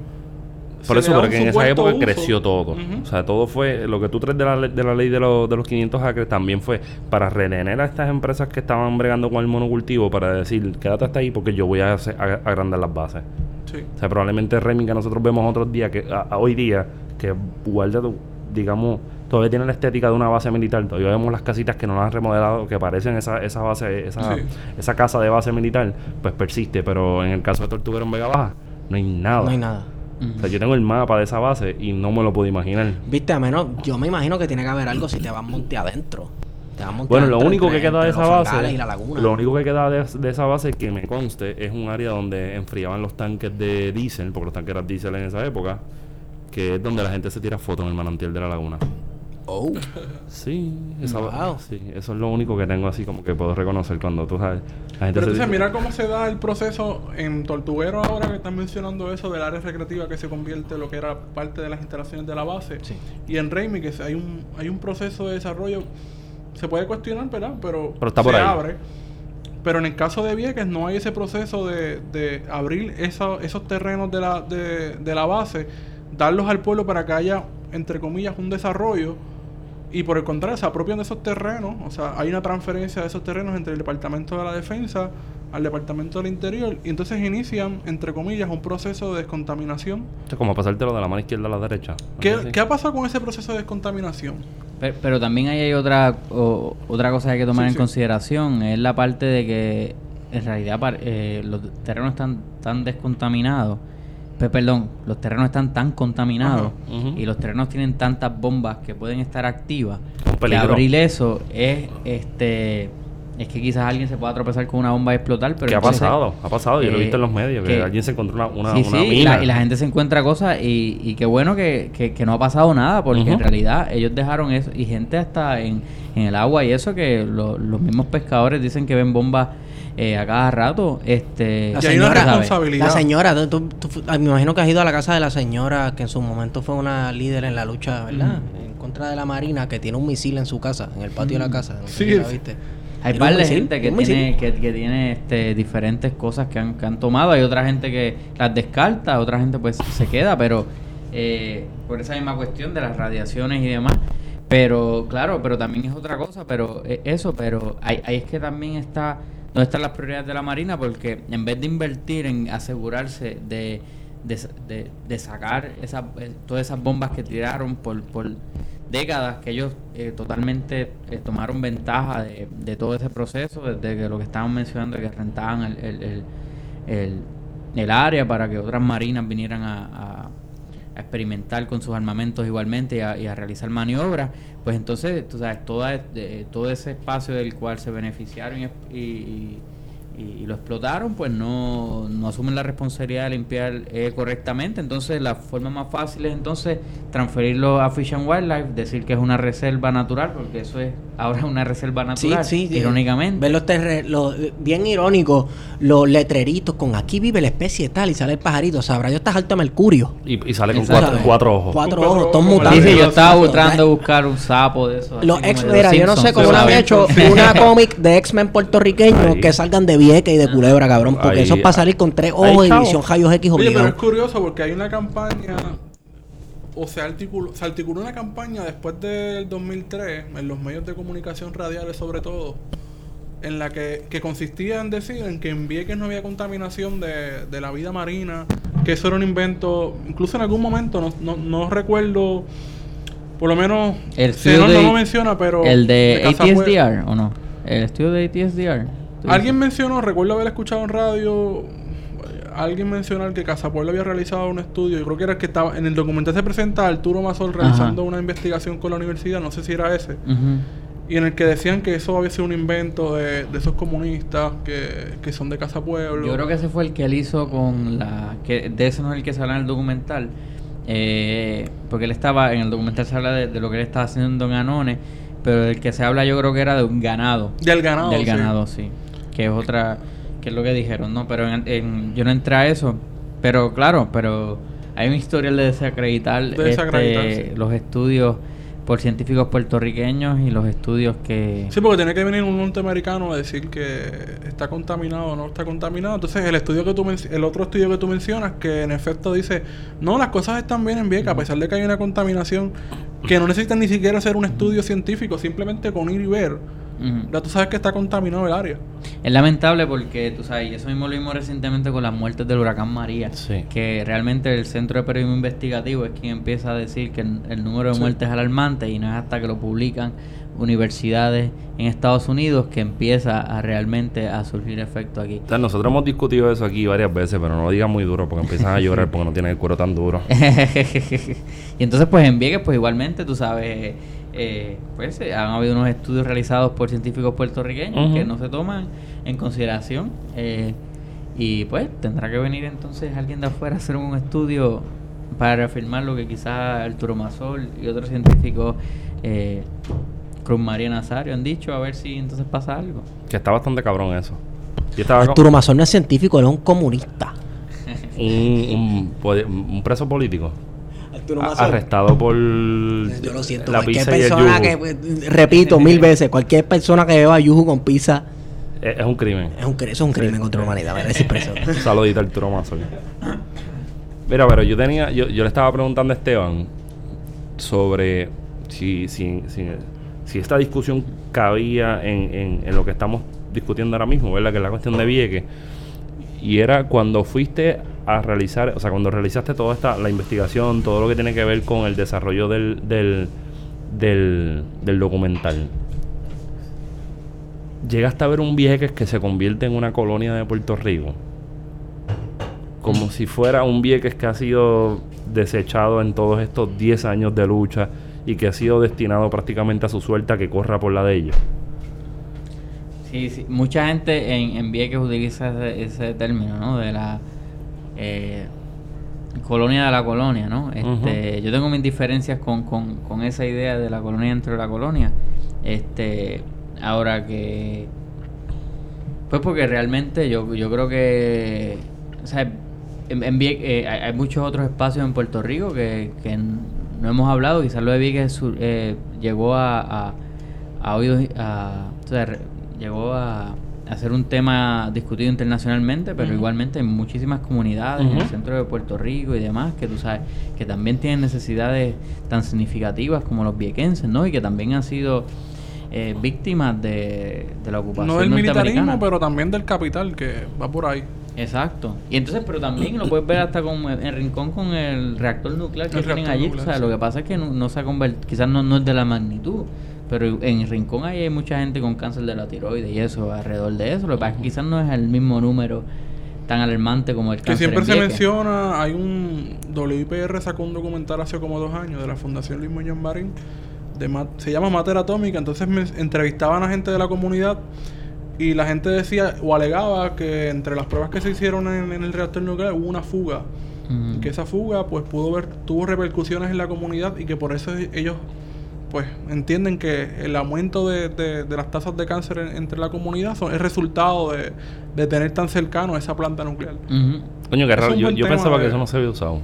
Por eso, porque en esa época uso. creció todo. O sea, todo fue. Lo que tú traes de la, de la ley de, los de los 500 acres también fue para retener a estas empresas que estaban bregando con el monocultivo para decir, quédate hasta ahí porque yo voy a, hacer- a- agrandar las bases. Sí. O sea, probablemente Remy que nosotros vemos otros días, que a, a hoy día, que guarda, tu- digamos, todavía tiene la estética de una base militar. Todavía vemos las casitas que no las han remodelado, que parecen esa, esa base, esa, Sí. esa casa de base militar, pues persiste. Pero en el caso de Tortuguero en Vega Baja, no hay nada. No hay nada. O sea, yo tengo el mapa de esa base y no me lo puedo imaginar. Viste, a menos, yo me imagino que tiene que haber algo si te vas monte adentro. Te vas monte Bueno, lo único que queda de esa base, y la laguna. lo único que queda de, de esa base que me conste es un área donde enfriaban los tanques de diésel, porque los tanques eran diésel en esa época, que es donde la gente se tira fotos en el manantial de la laguna. Oh. Sí, esa Wow. sí, eso es lo único que tengo así como que puedo reconocer cuando tú sabes. La gente Pero se entonces, mira cómo se da el proceso en Tortuguero ahora que están mencionando eso del área recreativa que se convierte en lo que era parte de las instalaciones de la base. Sí. Y en Raimi, que se- hay un, hay un proceso de desarrollo, se puede cuestionar, ¿verdad? Pero, Pero está se por ahí. abre. Pero en el caso de Vieques no hay ese proceso de, de abrir esa- esos terrenos de la, de, de la base, darlos al pueblo para que haya, entre comillas, un desarrollo. Y por el contrario, se apropian de esos terrenos. O sea, hay una transferencia de esos terrenos entre el Departamento de la Defensa al Departamento del Interior. Y entonces inician, entre comillas, un proceso de descontaminación. Esto es como pasártelo de la mano izquierda a la derecha. ¿Qué, qué ha pasado con ese proceso de descontaminación? Pero, pero también ahí hay otra o- otra cosa que hay que tomar Sí, en sí. consideración, es la parte de que en realidad eh, los terrenos están tan descontaminados, perdón, los terrenos están tan contaminados y los terrenos tienen tantas bombas que pueden estar activas, que abrir eso es este es que quizás alguien se pueda tropezar con una bomba y explotar, pero ¿Qué ha pasado? Ha pasado, yo lo he eh, visto en los medios, que, que- alguien se encontró una, una, sí, una sí, y la, y la gente se encuentra cosas y, y qué bueno que, que- que no ha pasado nada, porque en realidad ellos dejaron eso, y gente hasta en, en el agua y eso, que lo- los mismos pescadores dicen que ven bombas eh, a cada rato. Este, La Y hay una señora, responsabilidad. La señora, tú- tú- tú fu- ah, me imagino que has ido a la casa de la señora que en su momento fue una líder en la lucha, ¿verdad? En contra de la Marina, que tiene un misil en su casa, en el patio de la casa. No sé Sí, si la viste. Hay par de gente que tiene, que, que tiene este, diferentes cosas que han, que han tomado. Hay otra gente que las descarta, otra gente pues se queda, pero eh, por esa misma cuestión de las radiaciones y demás. Pero claro, pero también es otra cosa, pero eh, eso, pero ahí, ahí es que también está donde están las prioridades de la Marina, porque en vez de invertir en asegurarse de, de, de- de sacar eh, todas esas bombas que tiraron por, por décadas, que ellos eh, totalmente eh, tomaron ventaja de, de todo ese proceso, desde que lo que estaban mencionando, que rentaban el, el, el, el- área para que otras marinas vinieran a- a experimentar con sus armamentos igualmente y a, y a realizar maniobras, pues entonces, tú sabes, toda, eh, todo ese espacio del cual se beneficiaron y, lo explotaron, pues no, no asumen la responsabilidad de limpiar eh, correctamente. Entonces, la forma más fácil es entonces transferirlo a Fish and Wildlife, decir que es una reserva natural, porque eso es ahora una reserva natural, irónicamente. Ver los los- bien irónico, los letreritos con aquí vive la especie tal y sale el pajarito. Sabrá, yo estás alto de mercurio. Y, y sale con cuatro, cuatro ojos. Cuatro ojos, todos mutantes. Sí, sí, yo estaba tratando de buscar un sapo de esos. Los de mira, los yo no sé cómo no han hecho una cómic de X-Men puertorriqueños que salgan de Vieques y de Culebra, cabrón. Porque Ahí. eso es para salir con tres Ahí, ojos y visión rayos X Oye, pero es obligado. curioso porque hay una campaña, o se articuló, se articuló una campaña después del 2003, en los medios de comunicación radiales sobre todo, en la que, que consistía en decir en que en Vieques no había contaminación de, de la vida marina, que eso era un invento, incluso en algún momento, no, no, no recuerdo, por lo menos, El si estudio no, no de- lo menciona, pero... El de Casapue- ATSDR, ¿o no? El estudio de ATSDR. ¿Tú Alguien mencionó, recuerdo haber escuchado en radio, alguien mencionó que Casapueblo había realizado un estudio, yo creo que era el que estaba, en el documental se presenta Arturo Mazol realizando Ajá. una investigación con la universidad, no sé si era ese, y en el que decían que eso había sido un invento de, de esos comunistas que, que son de Casapueblo. Yo creo que ese fue el que él hizo con la... que De ese no es el que se habla en el documental. eh, porque él estaba... En el documental se habla de, de lo que él estaba haciendo en Anones. Pero el que se habla yo creo que era de un ganado. Del ganado, Del sí. ganado, sí. Que es otra... Que es lo que dijeron, ¿no? Pero en- en- yo no entré a eso. Pero claro, pero hay un historial de desacreditar, De desacreditar, este, sí. los estudios por científicos puertorriqueños y los estudios que... Sí, porque tiene que venir un norteamericano a decir que está contaminado o no está contaminado. Entonces, el estudio que tú el otro estudio que tú mencionas, que en efecto dice, no, las cosas están bien en Vieques, a pesar de que hay una contaminación, que no necesitan ni siquiera hacer un estudio científico, simplemente con ir y ver, Ujú. ya tú sabes que está contaminado el área. Es lamentable porque, tú sabes, y eso mismo lo vimos recientemente con las muertes del huracán María, Sí. que realmente el Centro de Periodismo Investigativo es quien empieza a decir que el, el número de Sí. muertes es alarmante y no es hasta que lo publican universidades en Estados Unidos que empieza a realmente a surgir efecto aquí. O sea, nosotros hemos discutido eso aquí varias veces, pero no lo digan muy duro porque empiezan a [laughs] llorar porque no tienen el cuero tan duro. [laughs] y entonces pues en Vieques pues igualmente tú sabes eh, pues eh, han habido unos estudios realizados por científicos puertorriqueños que no se toman en consideración eh, y pues tendrá que venir entonces alguien de afuera a hacer un estudio para reafirmar lo que quizás Arturo Masol y otros científicos eh, Cruz María Nazario han dicho a ver si entonces pasa algo Que está bastante cabrón eso. Arturo Mazón no es científico, él es un comunista. [laughs] un, un preso político A- arrestado por Yo lo siento, la cualquier pizza y el persona yugo. que, pues, repito mil veces, cualquier persona que beba yuju con pizza Es, es un crimen. es un, eso es un crimen contra la humanidad, merece preso. [laughs] Saludito al Arturo Mazo. Mira, pero yo tenía, yo, yo le estaba preguntando a Esteban sobre si, si, si, si esta discusión cabía en, en, en lo que estamos discutiendo ahora mismo, ¿verdad? Que es la cuestión de Vieques. Y era cuando fuiste a realizar, o sea, cuando realizaste toda esta, la investigación, todo lo que tiene que ver con el desarrollo del, del, del, documental. Llegaste a ver un Vieques que se convierte en una colonia de Puerto Rico. Como si fuera un Vieques que ha sido desechado en todos estos 10 años de lucha y que ha sido destinado prácticamente a su suerte a que corra por la de ellos. Sí, sí. Mucha gente en, en Vieques utiliza ese, ese término, ¿no? De la eh, colonia de la colonia, ¿no? Este, Yo tengo mis diferencias con, con, con esa idea de la colonia dentro de la colonia. Este, ahora que... Pues porque realmente yo, yo creo que... O sea, en, eh, hay, muchos otros espacios en Puerto Rico que, que no hemos hablado. Quizás lo de Vieques eh, llegó a, a, a oídos... A, o sea, llegó a, a ser un tema discutido internacionalmente, pero igualmente hay muchísimas comunidades en el centro de Puerto Rico y demás que tú sabes que también tienen necesidades tan significativas como los viequenses, ¿no? Y que también han sido eh, víctimas de, de la ocupación No del militarismo, pero también del capital que va por ahí. Exacto. Y entonces, pero también lo puedes ver hasta con en Rincón con el reactor nuclear que El tienen allí. nuclear, o sea, sí. lo que pasa es que no, no se ha convertido, quizás no, no es de la magnitud, pero en Rincón ahí hay mucha gente con cáncer de la tiroides y eso, alrededor de eso. Lo que pasa es que quizás no es el mismo número tan alarmante como el Que cáncer siempre en se menciona, hay un WIPR sacó un documental hace como dos años de la Fundación Luis Muñoz Marín, de se llama Mater Atómica, entonces me entrevistaban a gente de la comunidad y la gente decía o alegaba que entre las pruebas que se hicieron en, en el reactor nuclear hubo una fuga, que esa fuga pues pudo ver, tuvo repercusiones en la comunidad y que por eso ellos pues entienden que el aumento de, de- de las tasas de cáncer en- entre la comunidad son, es resultado de, de tener tan cercano esa planta nuclear. Coño, qué Es raro. Yo, pensaba de- que eso no se había usado.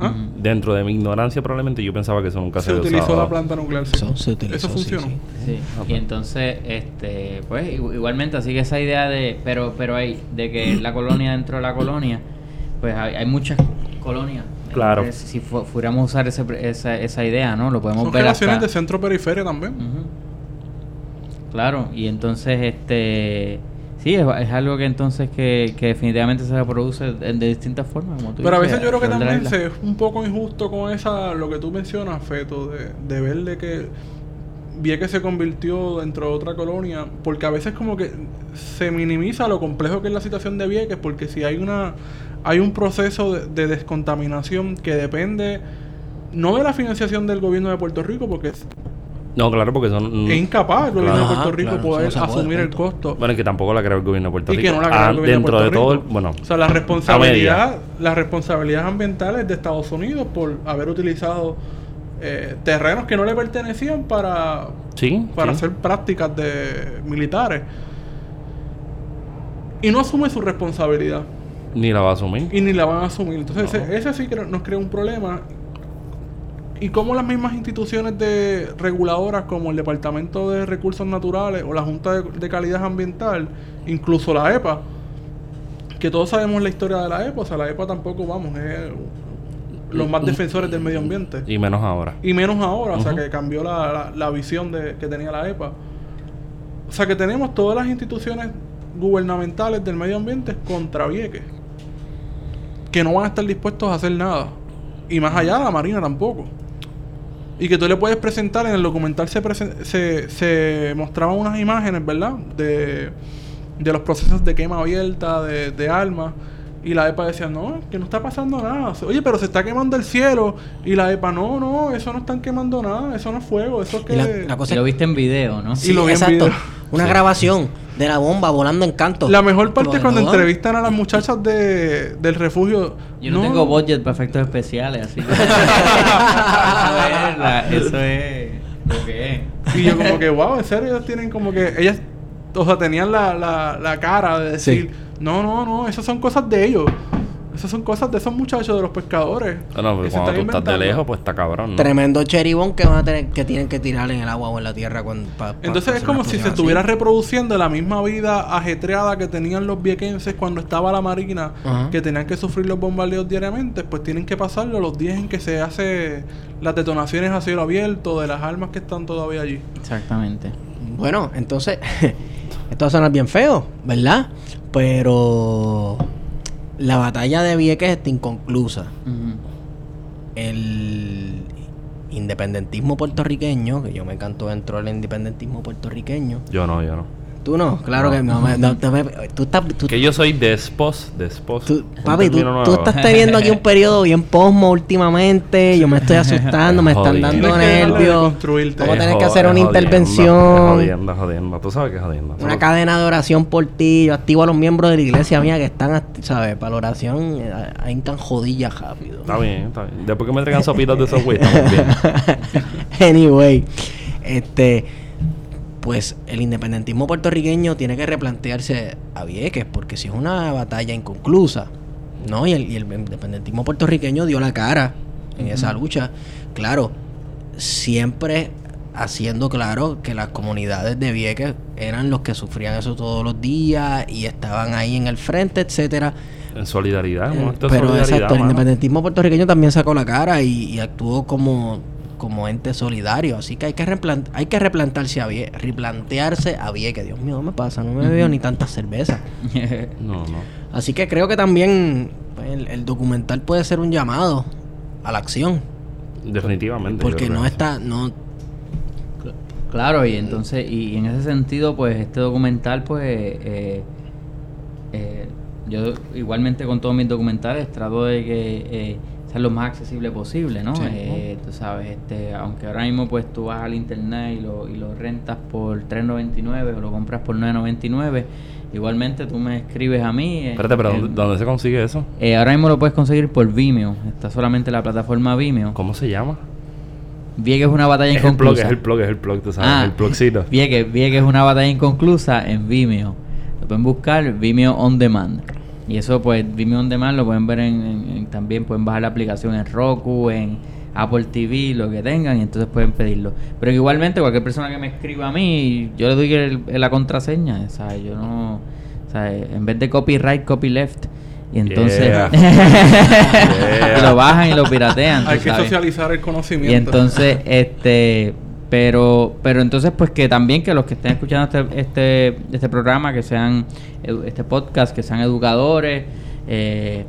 ¿Ah? Dentro de mi ignorancia, probablemente yo pensaba que eso nunca se, se había utilizó usado. la planta nuclear. sí. Eso se utilizó, Eso funcionó. sí. Sí. Ok. Y entonces, este, pues igu- igualmente, así que esa idea de, pero, pero hay, de que la colonia dentro de la colonia, pues hay, hay muchas colonias. Claro. Si fu- fuéramos a usar ese pre- esa, esa idea, ¿no? Lo podemos Son ver relaciones hasta... de centro-periferia también. Ujú. Claro, y entonces, este... Sí, es, es algo que entonces que, que definitivamente se reproduce de, de distintas formas, como tú Pero a veces yo creo que también se es un poco injusto con esa, lo que tú mencionas, Feto, de, de ver de que Vieques se convirtió dentro de otra colonia, porque a veces como que se minimiza lo complejo que es la situación de Vieques, porque si hay una hay un proceso de, de descontaminación que depende no de la financiación del gobierno de Puerto Rico, porque es, No, claro, porque son. es incapaz el gobierno Claro. de Puerto Rico claro, poder no asumir el costo. Bueno, es que tampoco la creó el gobierno de Puerto y Rico. que no la creó Ah, el gobierno dentro de todo. Rico. Bueno, o sea, la responsabilidad, las responsabilidades ambientales de Estados Unidos por haber utilizado eh, terrenos que no le pertenecían para, Sí. para sí. hacer prácticas de militares. Y no asume su responsabilidad. Ni la va a asumir. Y ni la van a asumir. Entonces, No. ese, ese sí que nos crea un problema. Y como las mismas instituciones de reguladoras como el Departamento de Recursos Naturales o la Junta de, de Calidad Ambiental, incluso la EPA, que todos sabemos la historia de la EPA, o sea, la EPA tampoco, vamos, es los más defensores del medio ambiente. Y menos ahora. Y menos ahora, o sea, que cambió la, la- la visión de, que tenía la EPA. O sea, que tenemos todas las instituciones gubernamentales del medio ambiente contra Vieques. Que no van a estar dispuestos a hacer nada. Y más allá, la Marina tampoco. Y que tú le puedes presentar, en el documental se, se, se mostraban unas imágenes, ¿verdad? De, de los procesos de quema abierta, de, de armas. Y la EPA decía, no, que no está pasando nada. Oye, pero se está quemando el cielo. Y la EPA, no, no, eso no están quemando nada, eso no es fuego, eso es Y que... la, la cosa lo viste en video, ¿no? Y lo vi en exacto. video. Una Sí. grabación de la bomba volando en canto. La mejor parte es cuando ¿No? entrevistan a las muchachas de, del refugio. Yo no, tengo budget para efectos especiales, así que... [laughs] eso es, la- eso es lo que es. Y yo como que, wow, en serio, ellos tienen como que... Ellas, o sea, tenían la, la, la cara de decir, no, no, no, esas son cosas de ellos. Esas son cosas de esos muchachos, de los pescadores. No, no, que pero cuando tú estás de lejos, pues está cabrón. ¿no? Tremendo cheribón que van a tener que tienen que tirar en el agua o en la tierra cuando pa- pa- Entonces es como si se estuviera reproduciendo la misma vida ajetreada que tenían los viequenses cuando estaba la marina, que tenían que sufrir los bombardeos diariamente, pues tienen que pasarlo los días en que se hace las detonaciones a cielo abierto de las armas que están todavía allí. Exactamente. Bueno, entonces, [laughs] esto va a sonar bien feo, ¿verdad? Pero la batalla de Vieques está inconclusa. El independentismo puertorriqueño, que yo me canto dentro del independentismo puertorriqueño. Yo no, yo no. Tú no, claro No. que no. me- no, tú estás. Tú, Que yo soy despos, despos. tú- papi, tú, tú estás teniendo aquí un periodo bien posmo últimamente. Yo me estoy [laughs] asustando, me están Jodiendo. dando nervios. construirte. Vamos a tener que hacer una intervención. Es jodienda, jodienda. Tú sabes que es jodienda. Una cadena de oración por ti. Yo activo a los miembros de la iglesia mía que están, ¿sabes? Para la oración, eh, ahí tan jodillas rápido. Está bien, está bien. Después que me traigan sopitas de esos güey, estamos bien. [laughs] anyway, este, pues el independentismo puertorriqueño tiene que replantearse a Vieques, porque si es una batalla inconclusa, ¿no? Y el, y el independentismo puertorriqueño dio la cara en esa lucha. Claro, siempre haciendo claro que las comunidades de Vieques eran los que sufrían eso todos los días y estaban ahí en el frente, etcétera. En solidaridad, Eh, Pero solidaridad, exacto, el independentismo puertorriqueño también sacó la cara y, y actuó como, como ente solidario. Así que hay que, hay que replantarse a Vie replantearse a Vie, que Dios mío, no me pasa, no me veo ni tanta cerveza. [laughs] No, no. Así que creo que también pues, el, el documental puede ser un llamado a la acción. Definitivamente. Porque no está, no, Claro, y entonces, y en ese sentido, pues este documental, pues, eh, eh, yo igualmente con todos mis documentales trato de que eh, sea lo más accesible posible, ¿no? Sí. Eh, tú sabes, este, aunque ahora mismo pues tú vas al internet y lo, y lo rentas por 3.99 o lo compras por 9.99, igualmente tú me escribes a mí. eh, Espérate, pero eh, ¿dónde, se consigue eso? eh, ahora mismo lo puedes conseguir por Vimeo, está solamente la plataforma Vimeo. ¿Cómo se llama? Vieques es una batalla Es el inconclusa. es el plug, es el plug, tú sabes, Ah, el plugcito. Vieques, Vieques es una batalla inconclusa en Vimeo. Lo pueden buscar Vimeo On Demand. Y eso, pues, Vimeo On Demand lo pueden ver en, en- en- también, pueden bajar la aplicación en Roku, en Apple TV, lo que tengan, y entonces pueden pedirlo. Pero igualmente, cualquier persona que me escriba a mí, yo le doy el- la contraseña, ¿sabes? Yo no, ¿sabes? En vez de copyright, copyleft. Y entonces Yeah. [laughs] y lo bajan y lo piratean. Hay que sabes. socializar el conocimiento. Y entonces, este, pero, pero entonces, pues que también que los que estén escuchando este, este, este programa, que sean, este podcast, que sean educadores, eh,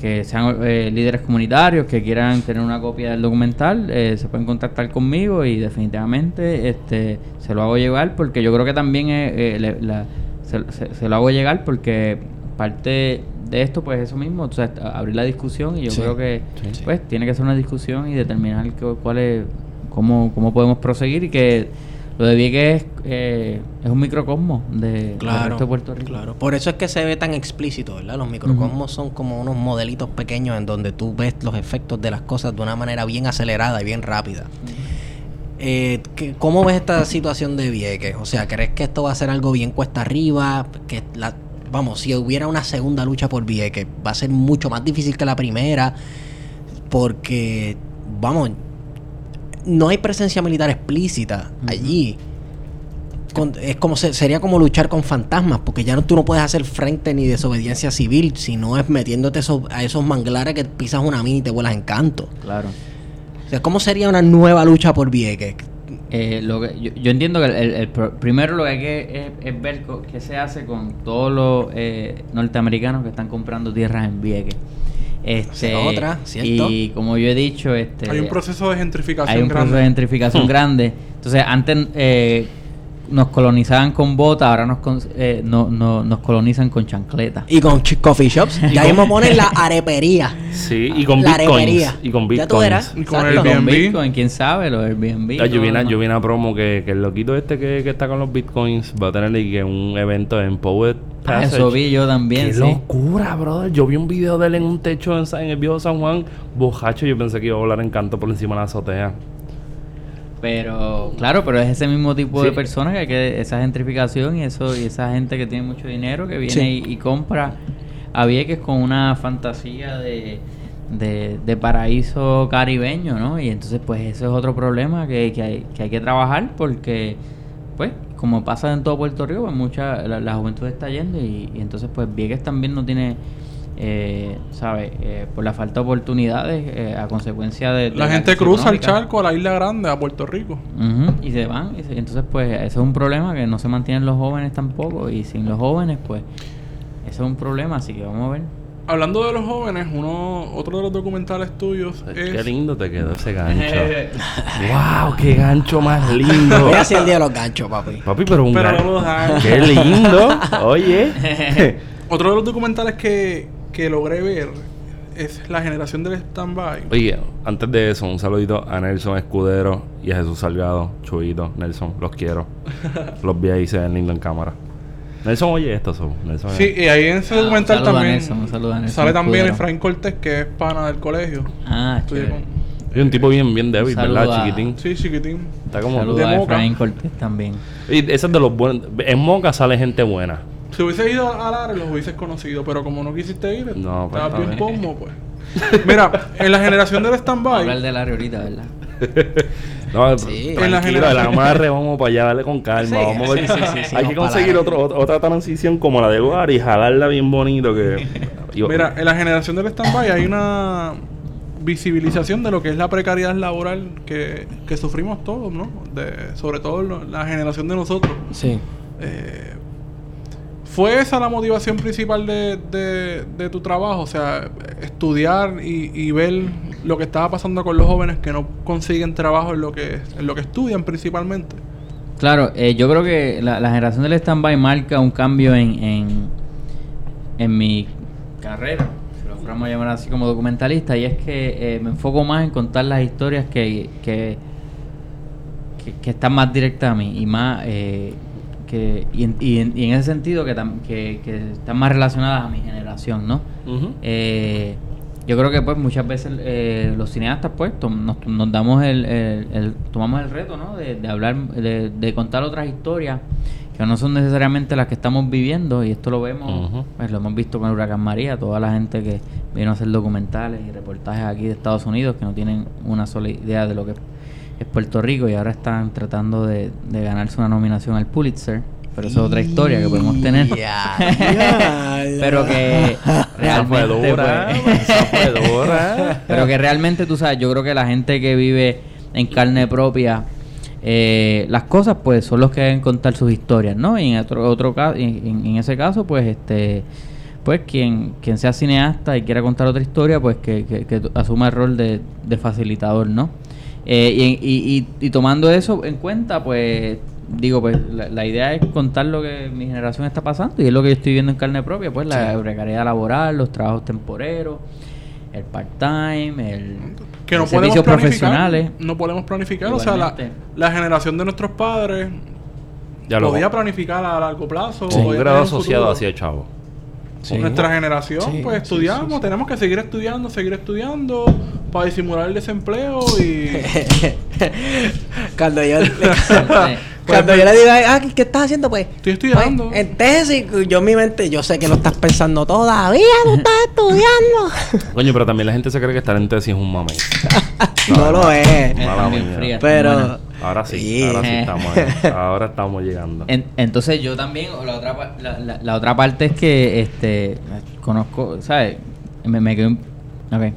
que sean eh, líderes comunitarios, que quieran tener una copia del documental, eh, se pueden contactar conmigo y definitivamente, este, se lo hago llegar porque yo creo que también eh, eh, le- la- se, se- se lo hago llegar porque parte de esto, pues eso mismo, o sea, abrir la discusión y yo Sí. creo que Sí. pues tiene que ser una discusión y determinar cuál es, cómo, cómo podemos proseguir y que lo de Vieques es, eh, es un microcosmo de, del Claro, resto de Puerto Rico. claro. Por eso es que se ve tan explícito, ¿verdad? Los microcosmos son como unos modelitos pequeños en donde tú ves los efectos de las cosas de una manera bien acelerada y bien rápida. Eh, ¿qué- ¿Cómo ves esta situación de Vieques? O sea, ¿crees que esto va a ser algo bien cuesta arriba? Que la, vamos, si hubiera una segunda lucha por Vieques, va a ser mucho más difícil que la primera. Porque, vamos, no hay presencia militar explícita allí. Con- es como se- sería como luchar con fantasmas, porque ya no, tú no puedes hacer frente ni desobediencia civil, sino es metiéndote a esos manglares que pisas una mina y te vuelas en canto. Claro. O sea, ¿cómo sería una nueva lucha por Vieques? Eh, lo que, yo, yo entiendo que el, el- el pro- primero lo que hay que es, es ver qué se hace con todos los eh, norteamericanos que están comprando tierras en Vieques. Este, otra, ¿cierto? Y como yo he dicho, este, Hay un proceso de gentrificación hay un grande. proceso de gentrificación [laughs] grande. Entonces, antes eh, nos colonizaban con botas, ahora nos, con- eh, no- no- nos colonizan con chancletas. Y con coffee shops. Ya mismo ponen la [laughs] arepería. Sí, y con La bitcoins. arepería. Y con Ya bitcoins. tú verás. Y con Exacto. el Con Airbnb. Bitcoin, quién sabe, los Airbnb. Ah, yo, vi una, no. yo vi una promo que, que el loquito este que, que está con los bitcoins va a tener y que un evento en Power Ah, eso vi yo también, Qué sí. locura, brother. Yo vi un video de él en un techo en, en el viejo San Juan, bojacho. Yo pensé que iba a volar en canto por encima de la azotea. Pero, claro, pero es ese mismo tipo de personas que, hay que esa gentrificación y eso y esa gente que tiene mucho dinero que viene Sí. y, y compra a Vieques con una fantasía de, de, de paraíso caribeño, ¿no? Y entonces, pues, ese es otro problema que, que, hay, que hay que trabajar porque, pues, como pasa en todo Puerto Rico, pues mucha, la, la juventud está yendo y, y entonces, pues, Vieques también no tiene... Eh, ¿sabes? Eh, por la falta de oportunidades eh, a consecuencia de... de La gente cruza el charco a la isla grande, a Puerto Rico. Y se van. y se- entonces, pues, eso es un problema que no se mantienen los jóvenes tampoco. Y sin los jóvenes, pues, eso es un problema. Así que vamos a ver. Hablando de los jóvenes, uno otro de los documentales tuyos Qué es lindo te quedó ese gancho. [laughs] ¡Wow! ¡Qué gancho más lindo! Voy a hacer el día de los ganchos, papi. Papi, pero un Pero gancho. no. ¡Qué lindo! Oye. [laughs] otro de los documentales que, que logré ver es la generación del stand-by. Oye, antes de eso, un saludito a Nelson Escudero y a Jesús Salgado, Chuito, Nelson, los quiero. [laughs] los vi ahí, se ven lindos en cámara. Nelson, oye esto, so. Nelson, Sí, y ahí en ese Ah, documental un saludo a también Nelson, Nelson sale también Escudero. Efraín Cortés, que es pana del colegio. Ah, chévere. con- es un tipo bien, bien débil, Un ¿verdad? a- Chiquitín. Sí, chiquitín. Está como. Saludos de a Moca. Cortés también. Y ese es de los buenos. En Moca sale gente buena. Si hubiese ido a Lara, los hubieses conocido, pero como no quisiste ir, No, pues, estabas bien bien. pombo, pues. Mira, en la generación del a hablar stand-by, de la ahorita, ¿verdad? [laughs] No, Sí. En la generación- amarre, vamos para allá, dale con calma. Sí, vamos a ver. sí, sí, sí, sí, Hay que conseguir otro, ot- otra transición como la de Lugar y jalarla bien bonito. que [laughs] Yo- mira, en la generación del stand-by hay una visibilización de lo que es la precariedad laboral que, que sufrimos todos, ¿no? De, sobre todo lo- la generación de nosotros. Sí. Eh, ¿Fue esa la motivación principal de, de- de tu trabajo? O sea, estudiar y, y ver lo que estaba pasando con los jóvenes que no consiguen trabajo en lo que, en lo que estudian principalmente. Claro, eh, yo creo que la, generación del stand-by marca un cambio en, en, en mi carrera, si lo fuéramos a llamar así como documentalista, y es que eh, me enfoco más en contar las historias que, que, que, que están más directas a mí y más... eh, que, y, en, y en- y en ese sentido que, tam- que, que están más relacionadas a mi generación, ¿no? Eh, yo creo que pues muchas veces eh, los cineastas pues tom- nos, nos damos el, el- el- tomamos el reto ¿no? de, de hablar de, de contar otras historias que no son necesariamente las que estamos viviendo y esto lo vemos pues lo hemos visto con el huracán María toda la gente que vino a hacer documentales y reportajes aquí de Estados Unidos que no tienen una sola idea de lo que es Puerto Rico y ahora están tratando de, de ganarse una nominación al Pulitzer pero eso es otra historia que podemos tener. Ya, ya, [laughs] pero que Esa fue realmente dura, pues, esa fue dura. pero que realmente tú sabes yo creo que la gente que vive en carne propia eh, las cosas pues son los que deben contar sus historias no y en otro otro caso en, en ese caso pues este pues quien quien sea cineasta y quiera contar otra historia pues que, que, que asuma el rol de, de facilitador no Eh, y, y, y- y tomando eso en cuenta pues digo pues la, la idea es contar lo que mi generación está pasando y es lo que yo estoy viendo en carne propia pues la precariedad laboral los trabajos temporeros el part-time el Que no podemos servicios planificar. profesionales No podemos planificar. O sea, la, la generación de nuestros padres Ya lo podía planificar a largo plazo. Con un grado asociado hacia el chavo. Sí. Nuestra generación, Sí, pues estudiamos, sí, sí. tenemos que seguir estudiando, seguir estudiando para disimular el desempleo y [laughs] cuando yo [laughs] cuando yo le digo ah ¿qué estás haciendo pues Estoy estudiando. pues, en tesis yo en mi mente yo sé que lo estás pensando todavía no [laughs] estás estudiando Coño, pero también la gente se cree que estar en tesis es un mame. no lo es frías, pero. Ahora sí, Sí. ahora sí [laughs] estamos ahí. Ahora estamos llegando. En- entonces yo también, la otra, la, la- la otra parte es que este conozco, ¿sabes? Me, me quedé un... Ok.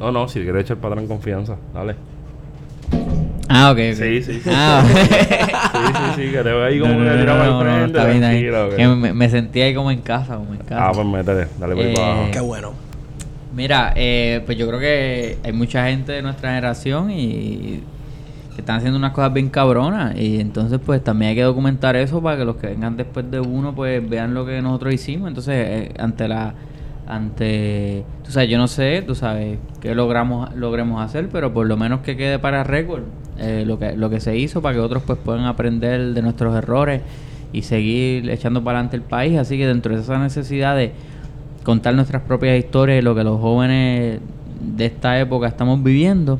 No, no, si quieres echar para atrás en confianza, dale. Ah, ok. Sí, sí, sí. Ah, [laughs] Sí, sí, sí, que te veo ahí como No, que no, no, tirado no, al frente. está bien, está bien. tranquilo, ok. Que me, me sentí ahí como en casa, como en casa. Ah, pues métele, dale por ahí Eh, para abajo. qué bueno Mira, eh, pues yo creo que hay mucha gente de nuestra generación y que están haciendo unas cosas bien cabronas y entonces pues también hay que documentar eso para que los que vengan después de uno pues vean lo que nosotros hicimos. Entonces, eh, ante la ante tú sabes, yo no sé, tú sabes qué logramos logremos hacer, pero por lo menos que quede para récord eh, lo que lo que se hizo para que otros pues puedan aprender de nuestros errores y seguir echando para adelante el país, así que dentro de esa necesidad de contar nuestras propias historias y lo que los jóvenes de esta época estamos viviendo,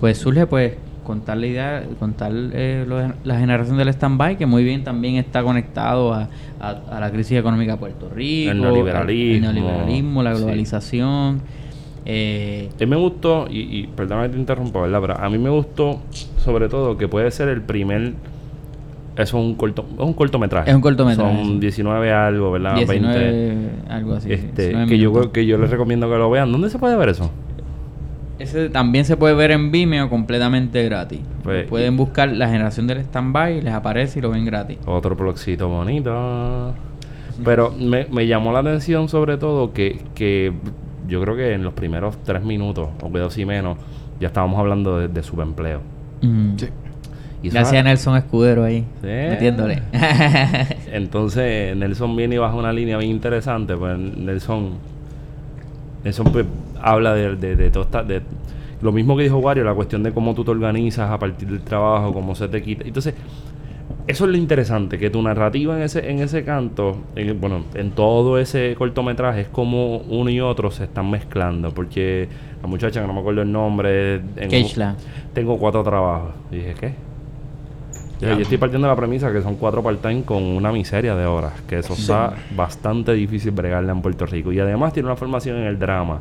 pues surge pues contar la idea, contar eh, lo la generación del stand-by, que muy bien también está conectado a, a- a la crisis económica de Puerto Rico, El neoliberalismo. el neoliberalismo, la Sí. globalización. eh, A mí me gustó, y, y perdóname que te interrumpa, ¿verdad? Pero a mí me gustó, sobre todo, que puede ser el primer. Eso es un corto, es un cortometraje. Es un cortometraje, Son sí. 19 algo, ¿verdad? 19, 20. algo así. Este, 19 que yo que yo les recomiendo que lo vean. ¿Dónde se puede ver eso? Ese también se puede ver en Vimeo completamente gratis. Pues, Pueden buscar la generación del stand-by, les aparece y lo ven gratis. Otro blogcito bonito. Pero me, me llamó la atención sobre todo que, que yo creo que en los primeros tres minutos, o dos y menos, ya estábamos hablando de, de subempleo. Mm. Sí. Y Gracias a Nelson Escudero ahí, Sí. metiéndole. [laughs] Entonces Nelson viene y baja una línea bien interesante. Pues Nelson, Nelson pues, habla de, de, de todo esta- de lo mismo que dijo Wario, la cuestión de cómo tú te organizas a partir del trabajo, cómo se te quita. Entonces, eso es lo interesante, que tu narrativa en ese, en ese canto, en- bueno, en todo ese cortometraje, es como uno y otro se están mezclando. Porque la muchacha, que no me acuerdo el nombre, en- tengo cuatro trabajos. Y dije, ¿qué? Yo, yo estoy partiendo de la premisa que son cuatro part-time con una miseria de horas. Que eso está bastante difícil bregarla en Puerto Rico. Y además tiene una formación en el drama.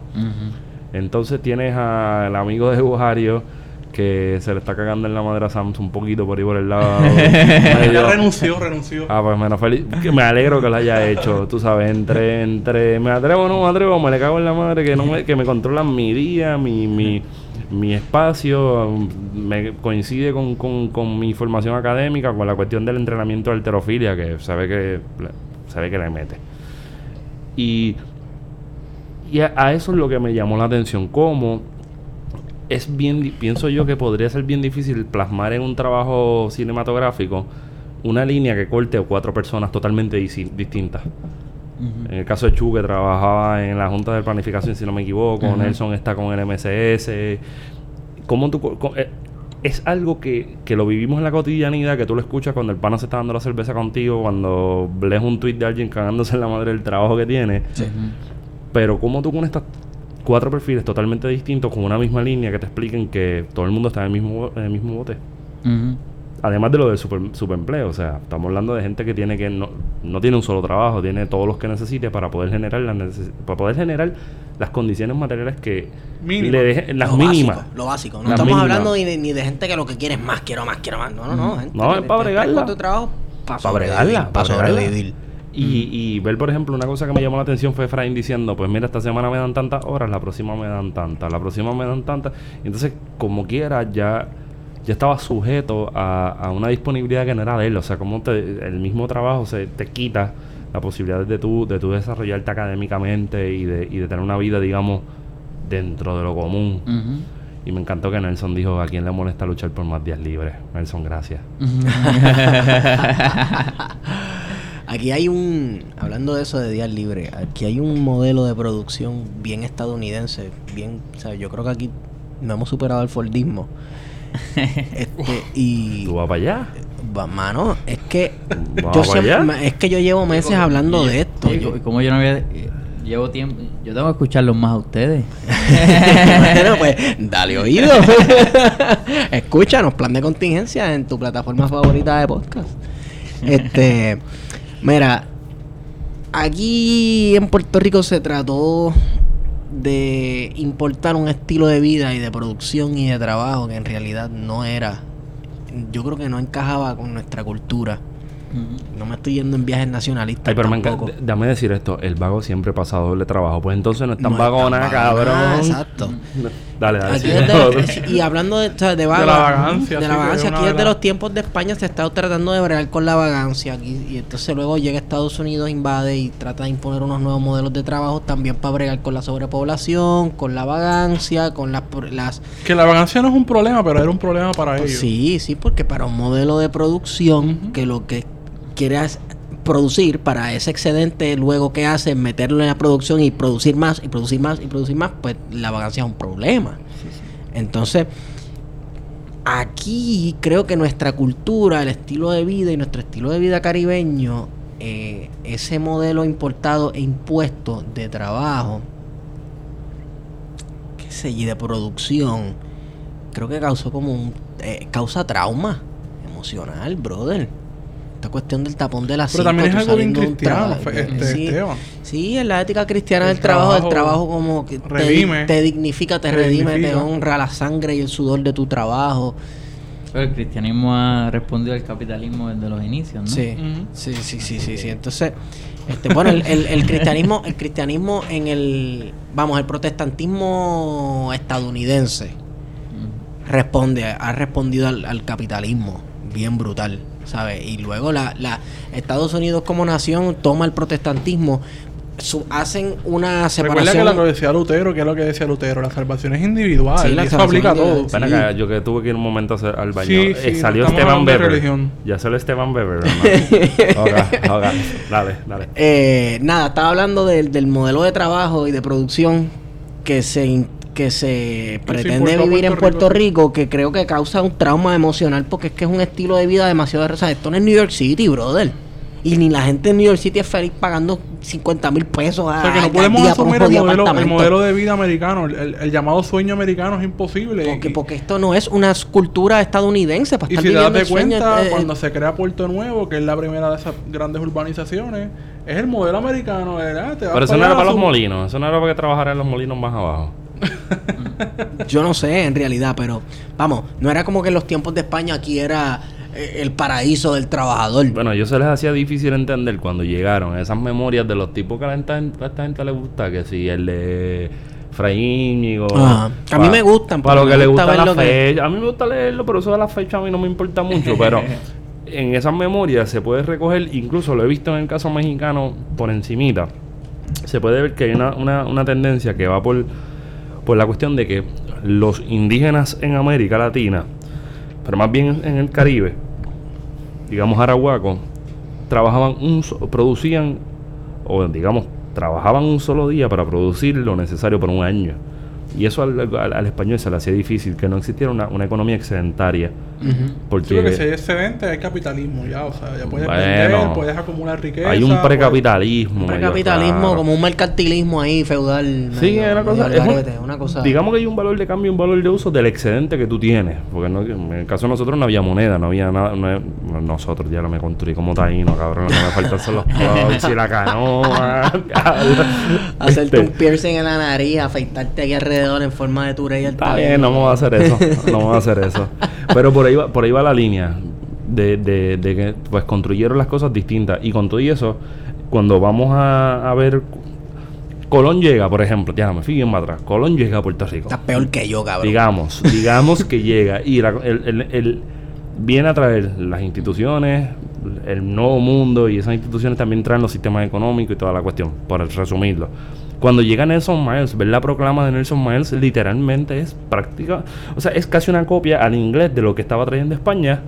Entonces tienes al amigo de Bujario que se le está cagando en la madre a Samsung un poquito por ahí por el lado. [laughs] ya renunció, renunció. Ah, pues menos feliz. que me alegro que lo haya hecho. Tú sabes, entre, entre me atrevo o no me atrevo, me le cago en la madre que no me, que me controlan mi día, mi, mi, mi espacio, um, me coincide con, con, mi formación académica, con la cuestión del entrenamiento de alterofilia, que se ve que ve que le mete. Y, y a, eso es lo que me llamó la atención, cómo es bien, pienso yo que podría ser bien difícil plasmar en un trabajo cinematográfico una línea que corte cuatro personas totalmente disi- En el caso de Chu, que trabajaba en la Junta de Planificación, si no me equivoco. Nelson está con el MSS. ¿Cómo tú, eh, es algo que, que lo vivimos en la cotidianidad, que tú lo escuchas cuando el pana se está dando la cerveza contigo, cuando lees un tweet de alguien cagándose en la madre del trabajo que tiene. Ujú. Pero cómo tú con estas cuatro perfiles totalmente distintos, con una misma línea, que te expliquen que todo el mundo está en el mismo, en el mismo bote. Además de lo del super, superempleo, o sea, estamos hablando de gente que tiene que no, no tiene un solo trabajo, tiene todos los que necesite para poder generar las para poder generar las condiciones materiales que Mínimas. le dejen las lo mínimas. Básico, lo básico. No estamos mínimas. hablando ni de, ni de gente que lo que quiere es más, quiero más, quiero más. No, no, no. Gente No, que es para bregarla. tu trabajo para Pa' bregarla, pa' Para bregarla. sobrevivir. Y, y ver, por ejemplo, una cosa que me llamó la atención fue Efraín diciendo, pues mira, esta semana me dan tantas horas, la próxima me dan tantas, la próxima me dan tantas. Entonces, como quiera, ya, ya estaba sujeto a, a una disponibilidad que no era de él. O sea, como te- el mismo trabajo se te quita la posibilidad de tú, de tú desarrollarte académicamente y de, y de tener una vida, digamos, dentro de lo común. Y me encantó que Nelson dijo, ¿a quién le molesta luchar por más días libres? Nelson, gracias. [laughs] Aquí hay un, hablando de eso de días libres, aquí hay un modelo de producción bien estadounidense, bien, o sea, yo creo que aquí no hemos superado el Fordismo. [laughs] este, y, ¿Tú vas para allá? va, mano, es que yo siempre- es que yo llevo meses hablando de esto. y- yo- como yo no había... Llevo tiempo... Yo tengo que escucharlos más a ustedes. [laughs] bueno, pues dale oído. [laughs] Escúchanos, plan de contingencia en tu plataforma favorita de podcast. Este, mira, aquí en Puerto Rico se trató de importar un estilo de vida y de producción y de trabajo que en realidad no era, yo creo que no encajaba con nuestra cultura. No me estoy yendo en viajes nacionalistas. Ay, pero me tampoco. encanta. Dame decir esto: el vago siempre pasa doble trabajo. Pues entonces no es tan No vago nada, cabrón. Exacto. Dale, dale. Aquí sí. desde- [laughs] y hablando de, o sea, de, vaga- la vagancia, de la vagancia, aquí de desde los tiempos de España se ha estado tratando de bregar con la vagancia aquí, y entonces luego llega Estados Unidos, invade y trata de imponer unos nuevos modelos de trabajo también para bregar con la sobrepoblación, con la vagancia, con las... por- las Que la vagancia no es un problema, pero era un problema para ellos. sí, sí, porque para un modelo de producción que lo que quiere es producir para ese excedente luego que hace es meterlo en la producción y producir más y producir más y producir más pues la vagancia es un problema. Entonces aquí creo que nuestra cultura el estilo de vida y nuestro estilo de vida caribeño eh, ese modelo importado e impuesto de trabajo qué sé y de producción creo que causó como un eh, causa trauma emocional brother esta cuestión del tapón de la Pero también es algo bien cristiano, este, sí, Esteban. sí, en la ética cristiana El del trabajo, el trabajo trabajo como que te, redime. te dignifica, te redime, te honra la sangre y el sudor de tu trabajo. Pero el cristianismo ha respondido al capitalismo desde los inicios, ¿no? Sí, sí, sí, sí, sí, sí. Entonces, este, bueno, el, el- el cristianismo, el cristianismo en el, vamos, el protestantismo estadounidense responde, ha respondido al, al capitalismo bien brutal, ¿sabes? Y luego la, la Estados Unidos como nación toma el protestantismo, su- hacen una Recuerda separación. que la lo decía Lutero, que es lo que decía Lutero, la salvación es individual. Sí, y la eso aplica a es todo. Sí. acá, yo que tuve que ir un momento a hacer- al baño. Sí, Eh, sí, salió Esteban de religión. Ya salió Esteban Beber, [laughs] ¿no? Ok, ok. Dale, dale. Eh, nada, estaba hablando del, del modelo de trabajo y de producción que se que se pretende vivir en Puerto Rico, que creo que causa un trauma emocional porque es que es un estilo de vida demasiado... O sea, esto no es New York City, brother. Y ni la gente en New York City es feliz pagando 50 mil pesos a, O sea, que no podemos asumir el modelo, el apartamento. modelo de vida americano. El, el- el llamado sueño americano es imposible. Porque, Y- porque esto no es una cultura estadounidense para Y estar si te das sueño, cuenta, eh, cuando se crea Puerto Nuevo, que es la primera de esas grandes urbanizaciones, es el modelo americano, ¿verdad? Te Pero eso no era para los molinos. Eso no era para que trabajara en los molinos más abajo. [laughs] Yo no sé en realidad, pero vamos, no era como que en los tiempos de España aquí era eh, el paraíso del trabajador. Bueno, ellos se les hacía difícil entender cuando llegaron esas memorias de los tipos que a esta, a esta gente le gusta, que si el de Íñigo, Ajá. A mí me gustan, Para lo que le gusta la que- fecha. A mí me gusta leerlo, pero eso de la fecha a mí no me importa mucho. [laughs] Pero en esas memorias se puede recoger, incluso lo he visto en el caso mexicano por encimita. Se puede ver que hay una, una, una tendencia que va por, por la cuestión de que los indígenas en América Latina, pero más bien en el Caribe, digamos Arahuaco, trabajaban un producían o digamos, trabajaban un solo día para producir lo necesario por un año. Y eso al, al- al español se le hacía difícil, que no existiera una, una economía excedentaria. Porque Yo creo que si hay excedente hay capitalismo ya, o sea, ya puedes Bueno. vender, puedes acumular riqueza. hay un precapitalismo. Un precapitalismo, raro. como un mercantilismo ahí feudal. Sí, medio- es una cosa, es un- una cosa. Digamos que hay un valor de cambio y un valor de uso del excedente que tú tienes. Porque no- en el caso de nosotros no había moneda, no había nada. no- no- nosotros ya lo me construí como taíno, cabrón. No me faltan los [laughs] y la canoa. [laughs] Hacerte un piercing en la nariz, afeitarte aquí alrededor en forma de ture y el Está bien, no vamos a hacer eso. No vamos a hacer eso. [laughs] Pero por ahí va, por ahí va la línea de, de, de que pues construyeron las cosas distintas. Y con todo y eso, cuando vamos a, a ver. Colón llega, por ejemplo, ya me fui bien más atrás. Colón llega a Puerto Rico. Estás peor que yo, cabrón. Digamos, digamos que llega y la- el, el- el- viene a traer las instituciones, el nuevo mundo y esas instituciones también traen los sistemas económicos y toda la cuestión, por resumirlo. Cuando llega Nelson Miles, ver la proclama de Nelson Miles literalmente es práctica, o sea, es casi una copia al inglés de lo que estaba trayendo España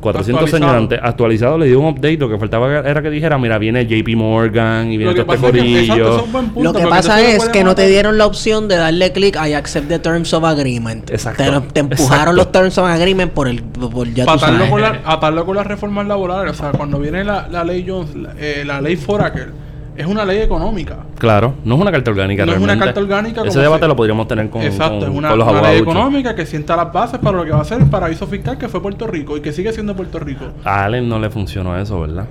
400 años Actualizado. antes, actualizado, le dio un update, lo que faltaba era que dijera, mira, viene JP Morgan y viene todo este es que, corillo. Lo que pasa es que no te dieron la opción de darle clic a I accept the terms of agreement. Exacto, Te, te empujaron exacto. los terms of agreement por el por ya atarlo con, la, atarlo con las reformas laborales. O sea, cuando viene la, la ley Jones, la, eh, la ley Foraker, es una ley económica. Claro, no es una carta orgánica No es una carta orgánica Ese debate se- lo podríamos tener con, Exacto, con- es una, con los una ley abogados. económica que sienta las bases para lo que va a ser el paraíso fiscal que fue Puerto Rico y que sigue siendo Puerto Rico. A Allen no le funcionó eso, ¿verdad?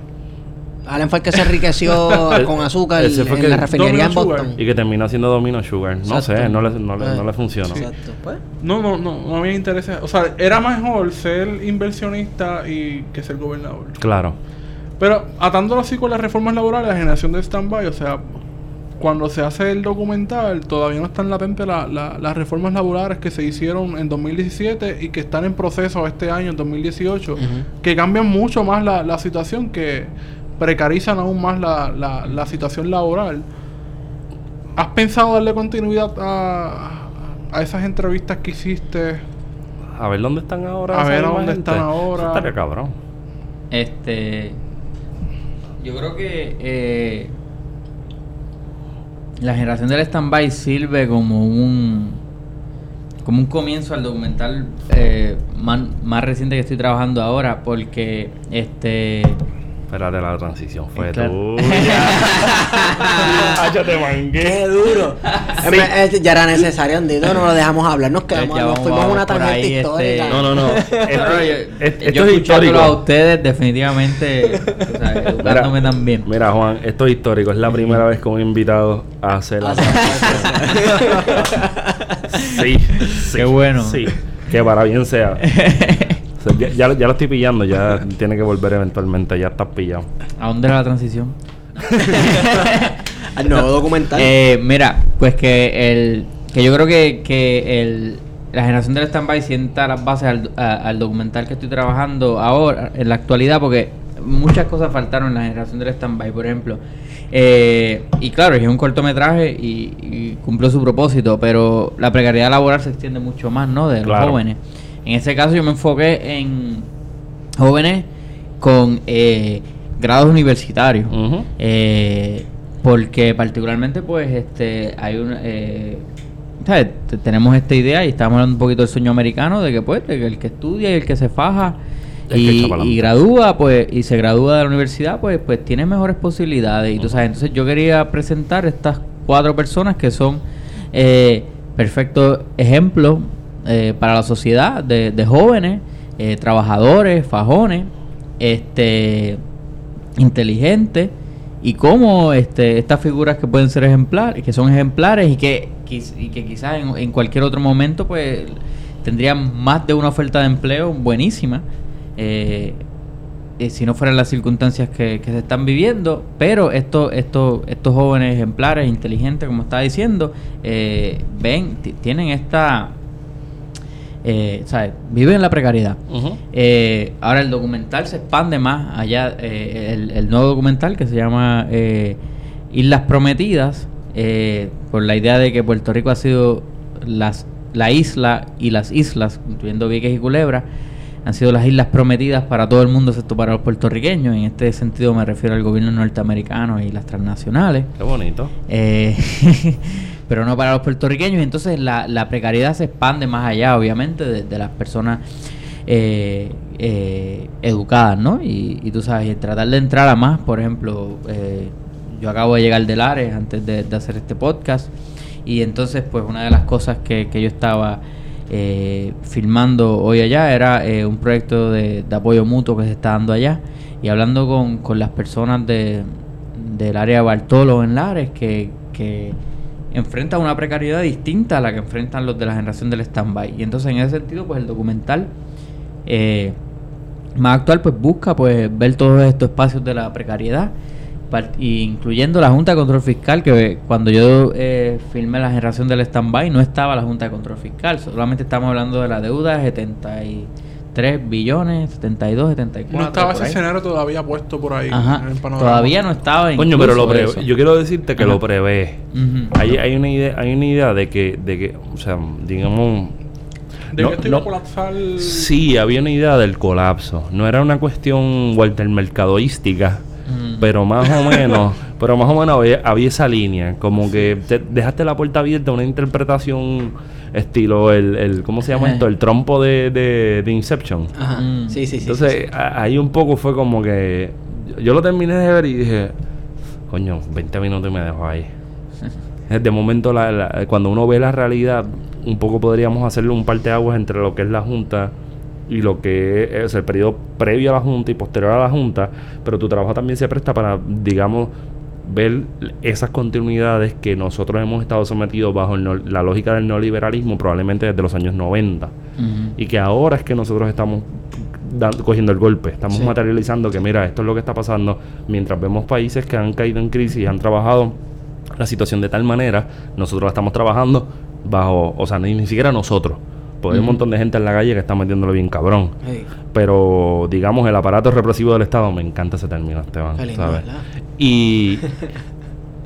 Allen fue el que se enriqueció [laughs] con azúcar Ese fue en que- la refinería en Domino Sugar. Boston. Y que terminó siendo Domino Sugar. No Exacto. sé, no le, no le, Eh, no le funcionó. Exacto. Pues, No, no, no, no había interés. O sea, era mejor ser inversionista y que ser gobernador. Claro. Pero atándolo así con las reformas laborales, la generación de stand-by, o sea, cuando se hace el documental, todavía no están latentes la- la- las reformas laborales que se hicieron en 2017 y que están en proceso este año, en 2018, que cambian mucho más la, la situación, que precarizan aún más la, la- la situación laboral. ¿Has pensado darle continuidad a, a esas entrevistas que hiciste? A ver dónde están ahora. A ver dónde gente. están ahora. Eso estaría cabrón. Este. Yo creo que eh, la generación del stand-by sirve como un. como un comienzo al documental eh, más, más reciente que estoy trabajando ahora, porque este. Espérate, la transición fue Claro. tuya. Ay, yo te mangué. ¡Qué duro! Eh, eh, ya era necesario, Andito, no lo dejamos hablar, nos quedamos, nos fuimos una tangente ahí, histórica. este- No, no, no. [laughs] Esto, Claro, yo, es- esto yo es escuchándolo histórico. a ustedes, definitivamente, o sea, educándome también. Mira, Juan, esto es histórico. Es la primera vez que un invitado hace la. [laughs] sí, [laughs] sí. Qué bueno. Sí, que para bien sea. O sea, ya, ya, lo- ya lo estoy pillando, ya [laughs] tiene que volver eventualmente, ya estás pillado. ¿A dónde era la transición? [laughs] Al nuevo documental. Eh, mira, pues que el que yo creo que, que el, la generación del stand-by sienta las bases al, a- al documental que estoy trabajando ahora, en la actualidad, porque muchas cosas faltaron en la generación del stand-by, por ejemplo. Eh, y claro, es un cortometraje y, y cumplió su propósito, pero la precariedad laboral se extiende mucho más, ¿no? De los Claro. jóvenes. En ese caso yo me enfoqué en jóvenes con eh, grados universitarios. Ujú. Eh, porque particularmente pues este hay un eh, ¿sabes? Te- tenemos esta idea y estamos hablando un poquito del sueño americano de que pues de que el que estudia y el que se faja y, gradúa pues y se gradúa de la universidad pues pues tiene mejores posibilidades y tú sabes entonces yo quería presentar estas cuatro personas que son eh, perfectos ejemplos eh, para la sociedad de, jóvenes eh, trabajadores fajones este inteligentes y cómo este, estas figuras que pueden ser ejemplares, que son ejemplares y que, y que quizás en, cualquier otro momento pues tendrían más de una oferta de empleo buenísima, eh, eh, si no fueran las circunstancias que, se están viviendo, pero estos estos estos jóvenes ejemplares, inteligentes, como estaba diciendo, ven, ti- tienen esta... Eh, ¿sabes? Viven en la precariedad. Eh, ahora el documental se expande más allá. eh, el, el nuevo documental que se llama eh, Islas Prometidas, eh, por la idea de que Puerto Rico ha sido las, la isla y las islas, incluyendo Vieques y Culebra, han sido las islas prometidas para todo el mundo, excepto para los puertorriqueños. En este sentido me refiero al gobierno norteamericano y las transnacionales. Qué bonito. [laughs] Pero no para los puertorriqueños. Entonces la, la precariedad se expande más allá, obviamente, de, las personas eh, eh, educadas, ¿no? Y, y tú sabes, y tratar de entrar a más, por ejemplo, eh, yo acabo de llegar de Lares antes de, de hacer este podcast. Y entonces, pues una de las cosas que, que yo estaba eh, filmando hoy allá era eh, un proyecto de, de apoyo mutuo que se está dando allá. Y hablando con, con las personas de, del área de Bartolo en Lares que, que enfrentan una precariedad distinta a la que enfrentan los de la generación del stand-by. Y entonces en ese sentido, pues el documental eh, más actual pues busca pues ver todos estos espacios de la precariedad y incluyendo la Junta de Control Fiscal que cuando yo eh, filmé la generación del stand-by no estaba la Junta de Control Fiscal, solamente estamos hablando de la deuda de 73 billones, 72, 74. No estaba ese ahí. escenario todavía puesto por ahí. Ajá, en el panorama. todavía no estaba Coño, pero lo eso. Yo quiero decirte que Ajá. lo prevé. Hay, hay una idea, hay una idea de que, de que, o sea, digamos, De no- que esto iba no- a colapsar. sí, había una idea del colapso. No era una cuestión Walter mercadoística, Mm. pero más o [laughs] menos, pero más o menos había, había esa línea, como que te- dejaste la puerta abierta a una interpretación estilo el, el ¿cómo se llama esto? El trompo de, de, de Inception. Ajá. Mm. Sí, sí, sí. Entonces, sí, sí. a- ahí un poco fue como que yo- yo lo terminé de ver y dije, coño, 20 minutos y me dejó ahí. [laughs] De momento, la- la- cuando uno ve la realidad, un poco podríamos hacerle un parteaguas entre lo que es la Junta y lo que es el periodo previo a la Junta y posterior a la Junta, pero tu trabajo también se presta para, digamos, ver esas continuidades que nosotros hemos estado sometidos bajo no- la lógica del neoliberalismo probablemente desde los años 90 Ujú. y que ahora es que nosotros estamos cogiendo el golpe, estamos Sí. materializando que mira, esto es lo que está pasando, mientras vemos países que han caído en crisis y han trabajado la situación de tal manera, nosotros la estamos trabajando bajo, o sea, ni, ni siquiera nosotros, porque hay un montón de gente en la calle que está metiéndolo bien cabrón, Hey, pero digamos el aparato represivo del Estado, me encanta ese término, Esteban, lindo, ¿sabes? Y,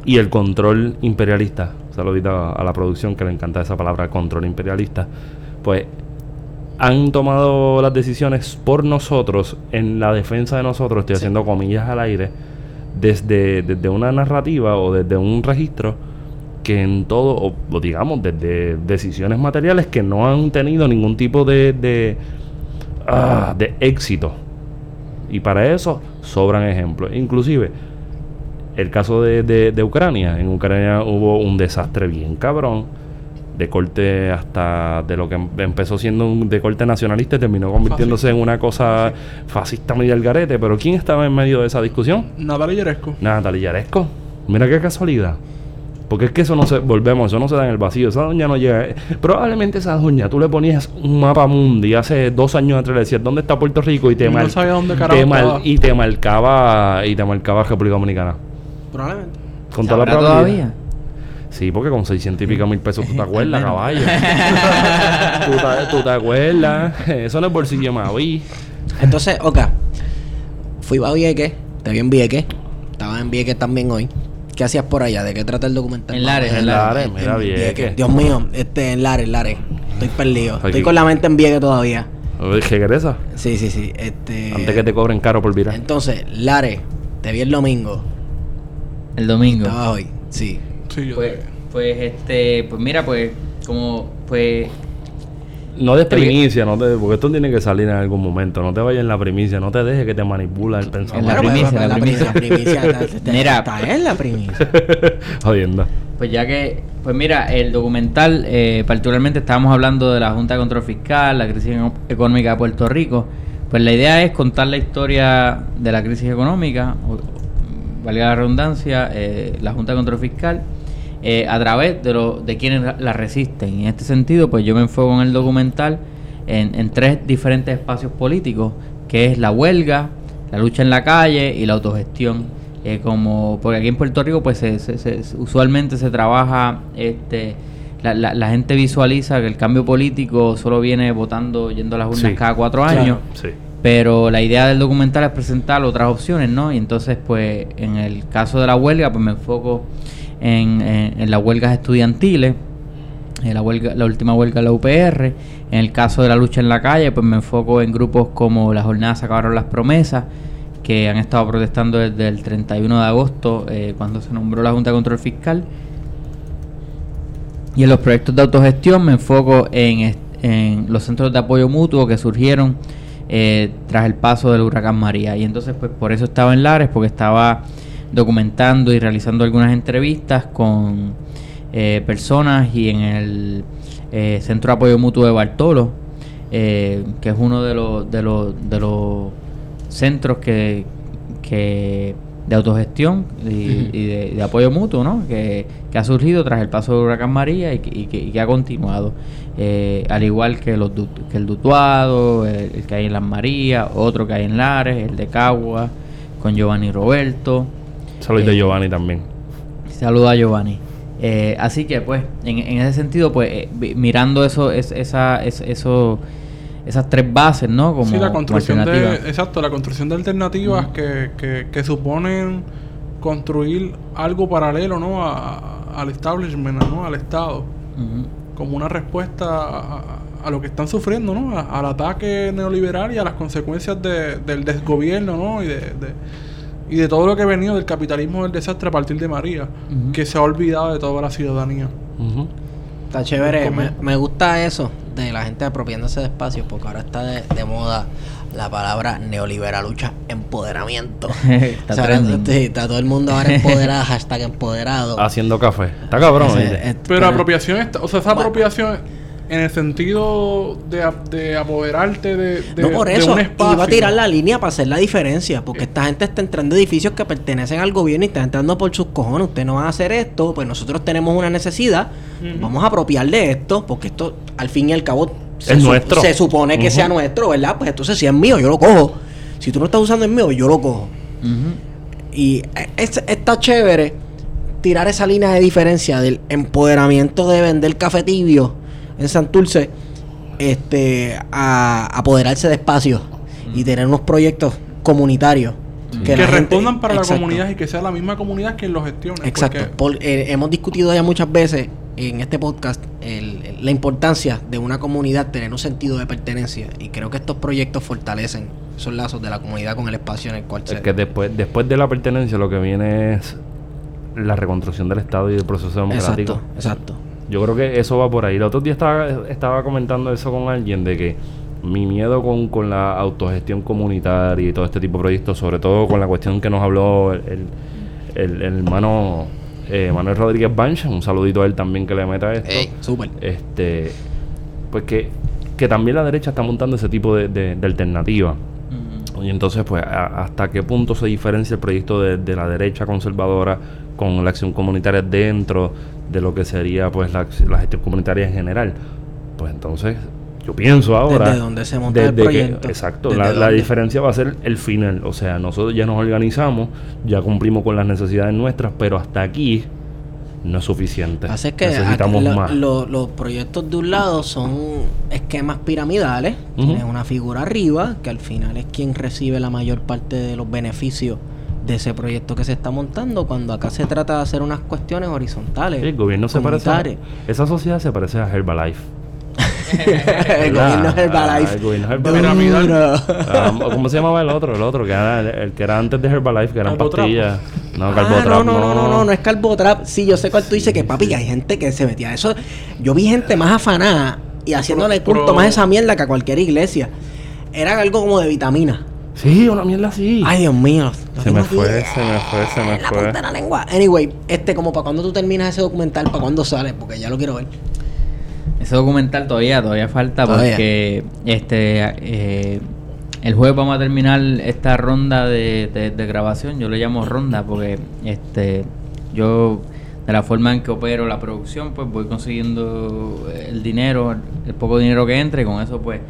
y el control imperialista, saludito a, a la producción que le encanta esa palabra, control imperialista, pues han tomado las decisiones por nosotros, en la defensa de nosotros, estoy Sí. haciendo comillas al aire, desde, desde una narrativa o desde un registro que en todo, o, o digamos, desde decisiones materiales que no han tenido ningún tipo de, de, ah, de éxito. Y para eso sobran ejemplos. Inclusive, el caso de, de- de Ucrania. En Ucrania hubo un desastre bien cabrón. De corte hasta de lo que em- empezó siendo un de corte nacionalista y terminó convirtiéndose en una cosa fascista medio al garete. Pero ¿quién estaba en medio de esa discusión? Natalia Yeresco. Natalia Yaresco. Mira qué casualidad. Porque es que eso no se, volvemos, eso no se da en el vacío. Esa doña no llega. eh, Probablemente esa doña, tú le ponías un mapa mundi hace dos años atrás, le decías, ¿dónde está Puerto Rico? Y te, No mar- dónde te mar- y te marcaba, y te marcaba República Dominicana. Probablemente. Con toda la ¿Sabrá probabilidad. todavía? Sí, porque con 600 y pico mil pesos tú te [laughs] acuerdas, caballo. [laughs] tú, te, tú te acuerdas. [laughs] Eso no es bolsillo más, oí. Entonces, Oka, fui a Vieques, te vi en Vieques, estaba en Vieques también hoy. ¿Qué hacías por allá? ¿De qué trata el documental? En Lares, en Lares, mira, Vieques. Dios mío, este, en Lares, Lares. Estoy perdido. Aquí. Estoy con la mente en Vieques todavía. Regresa. Sí, sí, sí. Este, Antes que te cobren caro por virar. Entonces, Lares, te vi el domingo. El domingo. Estabas hoy. Sí. Sí, yo Pues, pues este, pues mira, pues como pues No des primicia, no te, porque esto tiene que salir en algún momento. No te vayas en la primicia, no te dejes que te manipula el En pensamiento. la Bueno, primicia, pues, la primicia. La primicia [laughs] Mira. está en la primicia. [laughs] Jodiendo. Pues ya que, pues mira, el documental, eh, particularmente estábamos hablando de la Junta de Control Fiscal, la crisis eco- económica de Puerto Rico. Pues la idea es contar la historia de la crisis económica, valga la redundancia, eh, la Junta de Control Fiscal, eh, a través de, lo, de quienes la- resisten. Y en este sentido, pues yo me enfoco en el documental en, en tres diferentes espacios políticos, que es la huelga, la lucha en la calle y la autogestión. Eh, como porque aquí en Puerto Rico pues se, se- se- usualmente se trabaja este la, la- la gente visualiza que el cambio político solo viene votando yendo a las urnas Sí. cada cuatro Claro. años Sí. Pero la idea del documental es presentar otras opciones no y entonces pues en el caso de la huelga pues me enfoco en, en- en las huelgas estudiantiles eh, la, huelga, la última huelga de la UPR. En el caso de la lucha en la calle, pues me enfoco en grupos como las jornadas acabaron las promesas, que han estado protestando desde el 31 de agosto, eh, cuando se nombró la Junta de Control Fiscal. Y en los proyectos de autogestión me enfoco en, en los centros de apoyo mutuo que surgieron eh, tras el paso del huracán María. Y entonces, pues por eso estaba en Lares, porque estaba documentando y realizando algunas entrevistas con eh, personas y en el eh, Centro de Apoyo Mutuo de Bartolo, que es uno de los, de los, de los centros que, que de autogestión y, de, apoyo mutuo, ¿no? Que, ha surgido tras el paso del huracán María y que, ha continuado. Eh, al igual que, los, que el Dutuado, el, que hay en Las Marías, otro que hay en Lares, el de Cagua, con Giovanni Roberto. Saludos de eh, Giovanni también. Saludos a Giovanni. Eh, así que, pues, en, ese sentido, pues, mirando eso, es, esa, es, eso esas tres bases, ¿no? Como, sí, la construcción de, exacto, la construcción de alternativas que, que, que, suponen construir algo paralelo, ¿no? al establishment, ¿no? Al Estado, como una respuesta a, lo que están sufriendo, ¿no? al ataque neoliberal y a las consecuencias del desgobierno, ¿no? Y de, y de todo lo que ha venido del capitalismo del desastre a partir de María, que se ha olvidado de toda la ciudadanía. Está chévere, me, me, gusta eso de la gente apropiándose de espacios, porque ahora está de, moda la palabra neoliberal lucha empoderamiento. [laughs] está, está, todo el mundo ahora empoderado, [laughs] hashtag empoderado. Haciendo café. Está cabrón. pero, apropiación, o sea, esa apropiación en el sentido de, de apoderarte de, de, no por eso, un espacio. Iba a tirar la línea para hacer la diferencia, porque esta gente está entrando en edificios que pertenecen al gobierno y está entrando por sus cojones. Usted no va a hacer esto, pues nosotros tenemos una necesidad, vamos a apropiar de esto, porque esto al fin y al cabo se, es nuestro. se supone que sea nuestro, ¿verdad? Pues entonces si es mío, yo lo cojo. Si tú no estás usando el mío, yo lo cojo. Y es, está chévere tirar esa línea de diferencia del empoderamiento de vender café tibio en Santurce este, a apoderarse de espacios y tener unos proyectos comunitarios. Que, respondan para la comunidad y que sea la misma comunidad quien los gestione. Exacto. Eh, hemos discutido ya muchas veces en este podcast la importancia de una comunidad tener un sentido de pertenencia y creo que estos proyectos fortalecen esos lazos de la comunidad con el espacio en el cual es que después después de la pertenencia lo que viene es la reconstrucción del Estado y del proceso democrático. Exacto, exacto. Yo creo que eso va por ahí. El otro día estaba, estaba comentando eso con alguien de que mi miedo con, con la autogestión comunitaria y todo este tipo de proyectos, sobre todo con la cuestión que nos habló el, el, hermano eh, Manuel Rodríguez Bancha, un saludito a él también que le meta esto. súper. Este, pues que, que también la derecha está montando ese tipo de, de, alternativa. Y entonces, pues, ¿hasta qué punto se diferencia el proyecto de, de, la derecha conservadora con la acción comunitaria dentro de lo que sería pues la, gestión comunitaria en general. Pues entonces, yo pienso ahora. Desde dónde se monta el proyecto. exacto. La, diferencia va a ser el final. O sea, nosotros ya nos organizamos, ya cumplimos con las necesidades nuestras, pero hasta aquí no es suficiente. Así que Necesitamos más. los proyectos de un lado son esquemas piramidales. Tienes una figura arriba, que al final es quien recibe la mayor parte de los beneficios de ese proyecto que se está montando cuando acá se trata de hacer unas cuestiones horizontales. el gobierno se parece a, esa sociedad se parece a Herbalife. El gobierno Herbalife. Ah, el gobierno Herbalife. Ah, ¿Cómo se llamaba el otro? El otro, que era el, que era antes de Herbalife, que eran pastillas. No, ah, no, no, no, no, no, no, es Carbotrap. Sí, yo sé cuál tú dices que, papi, hay gente que se metía. Eso, yo vi gente más afanada y haciéndole culto más esa mierda que a cualquier iglesia. Era algo como de vitamina. Sí, una mierda así. Ay, Dios mío. Se me fue, se me fue, se me la fue. Punta de la lengua. Anyway, este, como para cuando tú terminas ese documental, para cuándo sale, porque ya lo quiero ver. Ese documental todavía, todavía falta porque este eh, el jueves vamos a terminar esta ronda de, de, grabación. Yo le llamo ronda porque este yo de la forma en que opero la producción, pues voy consiguiendo el dinero, el poco dinero que entre, y con eso pues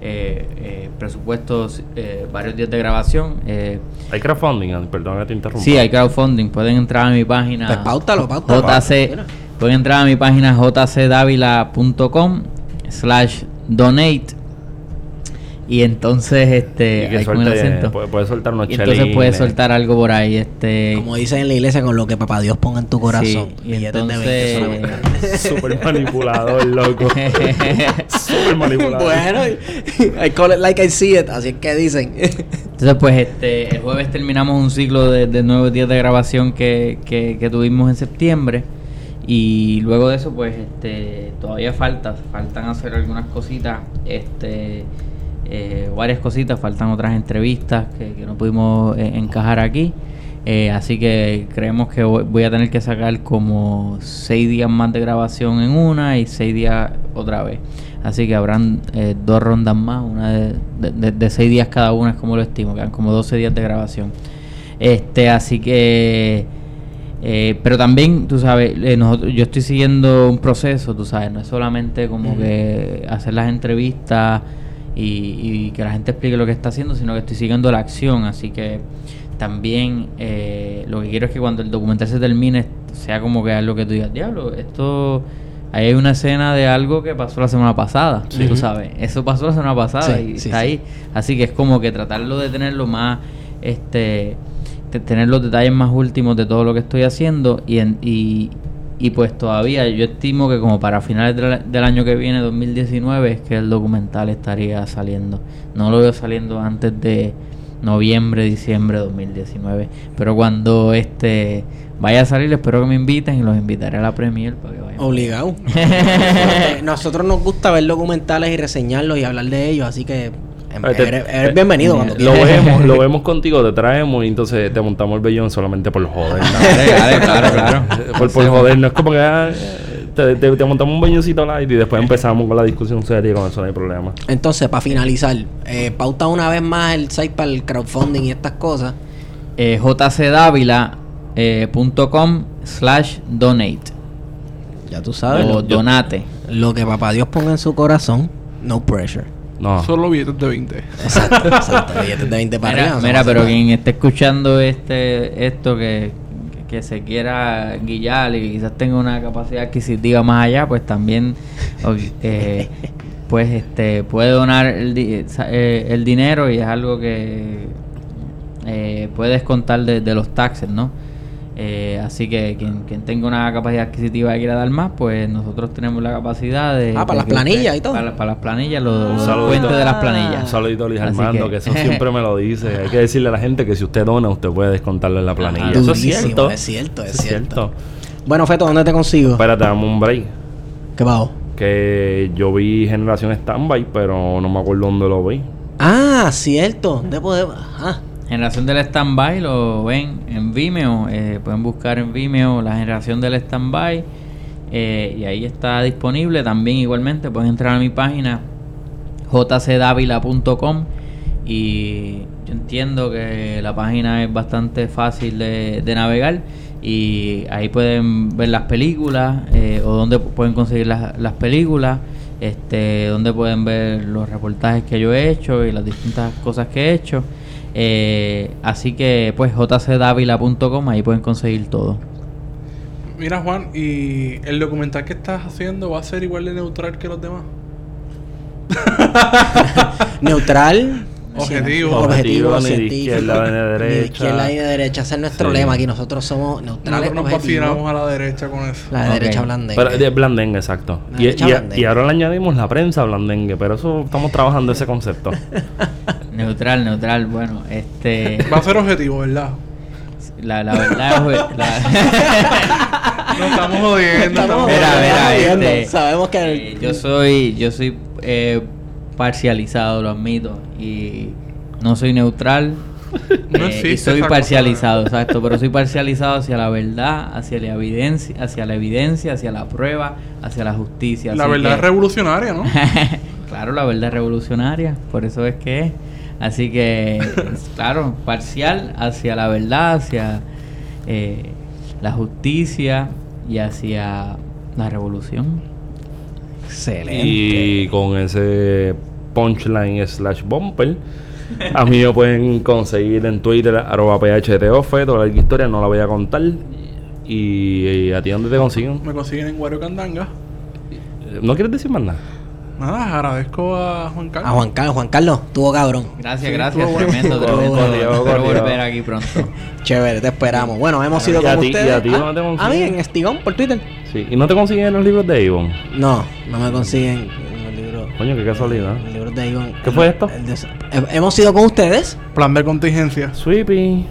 eh, eh, presupuestos, eh, varios días de grabación. Eh, hay crowdfunding, ah, perdón que te interrumpa. Sí, hay crowdfunding. Pueden entrar a mi página. Pues pautalo, JC, pueden entrar a mi página jcdavila.com slash donate Y entonces, este, Y suelte- puede, puede soltar unos Y entonces chelines. puede soltar algo por ahí, este. Como dicen en la iglesia, con lo que papá Dios ponga en tu corazón. y Billetes de entonces- 20 solamente. Súper manipulador, loco. [laughs] Súper manipulador. bueno, I call it like I see it, así es que dicen. [laughs] Entonces, pues, este, el jueves terminamos un ciclo de, de nueve días de grabación que, que, que tuvimos en septiembre. Y luego de eso, pues, este, todavía falta, faltan hacer algunas cositas, este, eh, varias cositas, faltan otras entrevistas que, no pudimos eh, encajar aquí. Eh, así que creemos que voy a tener que sacar como seis días más de grabación en una y seis días otra vez. Así que habrán dos rondas más, una de- de- de seis días cada una, es como lo estimo, quedan como 12 días de grabación. Este, así que, eh, pero también, tú sabes, eh, nosotros, yo estoy siguiendo un proceso, tú sabes, no es solamente como que hacer las entrevistas y, y que la gente explique lo que está haciendo, sino que estoy siguiendo la acción, así que también eh, lo que quiero es que cuando el documental se termine sea como que algo que tú digas, diablo, esto... Ahí hay una escena de algo que pasó la semana pasada, Sí. tú sabes. Eso pasó la semana pasada Sí, y sí, está ahí. Así que es como que tratarlo de tenerlo más, este, tener los detalles más últimos de todo lo que estoy haciendo y, en- y, y pues todavía yo estimo que como para finales del, del año que viene, 2019, es que el documental estaría saliendo. No lo veo saliendo antes de noviembre, diciembre de 2019. Pero cuando este vaya a salir, espero que me inviten y los invitaré a la premier para que vayan. Obligado. Nosotros- [laughs] Nosotros nos gusta ver documentales y reseñarlos y hablar de ellos, así que eres, eres bienvenido cuando Lo quieras. vemos, lo [laughs] vemos contigo, te traemos y entonces te montamos el vellón solamente por joder. [laughs] Dale, claro, claro. por, por joder, no es como que ah, te, te- te montamos un belloncito light y después empezamos con la discusión seria y con eso no hay problema. Entonces, para finalizar, eh, pauta una vez más el site para el crowdfunding y estas cosas. eh, jcdavila.com slash donate Ya tú sabes. o lo, donate. lo que papá Dios ponga en su corazón, no pressure. No. Solo billetes de 20. Exacto, [laughs] exacto. Billetes de 20 para Mira, mira, pero quien esté escuchando este esto que, que se quiera guillar y que quizás tenga una capacidad adquisitiva más allá, pues también eh, [laughs] pues este puede donar el, di- eh, el dinero y es algo que eh, puedes contar de, de los taxes, ¿no? Eh, así que quien, quien tenga una capacidad adquisitiva y quiera dar más, pues nosotros tenemos la capacidad de... Ah, para de las que planillas usted- y todo. Para, para las planillas, los, Un los de las planillas. Un saludito a Luis Armando, que- que... eso siempre me lo dice. Hay que decirle a la gente que si usted dona, usted puede descontarlo en la planilla. Eso es cierto. es cierto, es cierto. Bueno, Feto, ¿dónde te consigo? Espérate, dame un break. ¿Qué bajo? Que yo vi Generación Standby, pero no me acuerdo dónde lo vi. Ah, cierto. ¿Dónde podemos? Ajá. Generación del Standby lo ven en Vimeo. eh, pueden buscar en Vimeo la generación del Standby. eh, y ahí está disponible. También igualmente pueden entrar a mi página jcdavila.com y yo entiendo que la página es bastante fácil de, navegar y ahí pueden ver las películas eh, o donde pueden conseguir las, las películas este donde pueden ver los reportajes que yo he hecho y las distintas cosas que he hecho eh, así que pues jcdavila.com ahí pueden conseguir todo Mira, Juan, ¿y el documental que estás haciendo va a ser igual de neutral que los demás? [laughs] Neutral. Objetivo. Objetivo, Objetivo, ni de izquierda ni de Ni de derecha. izquierda ni de derecha. Ese es nuestro Sí. lema aquí. Nosotros somos neutrales. Nosotros nos vacilamos a la derecha con eso. La Ok. derecha blandengue. Pero, de blandengue, exacto. La Y, derecha y- blandengue. y ahora le añadimos la prensa blandengue, pero eso estamos trabajando ese concepto. [laughs] neutral neutral bueno este [laughs] Va a ser objetivo, ¿verdad? la, la verdad es- la- [laughs] No estamos jodiendo. Estamos Mira, mira, este, Sabemos que Eh, yo soy, yo soy eh, parcializado, lo admito, y no soy neutral. [laughs] No eh, existe y soy cosa, parcializado, exacto, pero soy [laughs] parcializado hacia la verdad, hacia la evidencia, hacia la evidencia, hacia la prueba, hacia la justicia. La verdad que- es revolucionaria, ¿no? [laughs] claro, la verdad es revolucionaria, por eso es que es. Así que, claro, parcial hacia la verdad, hacia eh, la justicia y hacia la revolución. Excelente. y con ese punchline slash bumper, a mí me pueden conseguir en Twitter, arroba phtofe, toda la historia no la voy a contar. Y, y a ti dónde te consiguen? Me consiguen en Wario Candanga. ¿No quieres decir más nada? Nada, agradezco a Juan A Carlos. Juan Carlos. Juan Carlos, tuvo cabrón. Gracias, Sí, gracias. bueno. Tremendo, tremendo. Espero volver aquí pronto. Chévere, te esperamos. Bueno, hemos ido ¿Y a con ti- y ustedes. a ti Ah, dónde te a mí en Estigón, por Twitter. Sí. ¿Y no te consiguen los libros de Avon? No, no me consiguen en el libro. Coño, qué casualidad. El libro de Avon. ¿Qué fue esto? El de- he- hemos ido con ustedes. Plan de contingencia. Sweepy.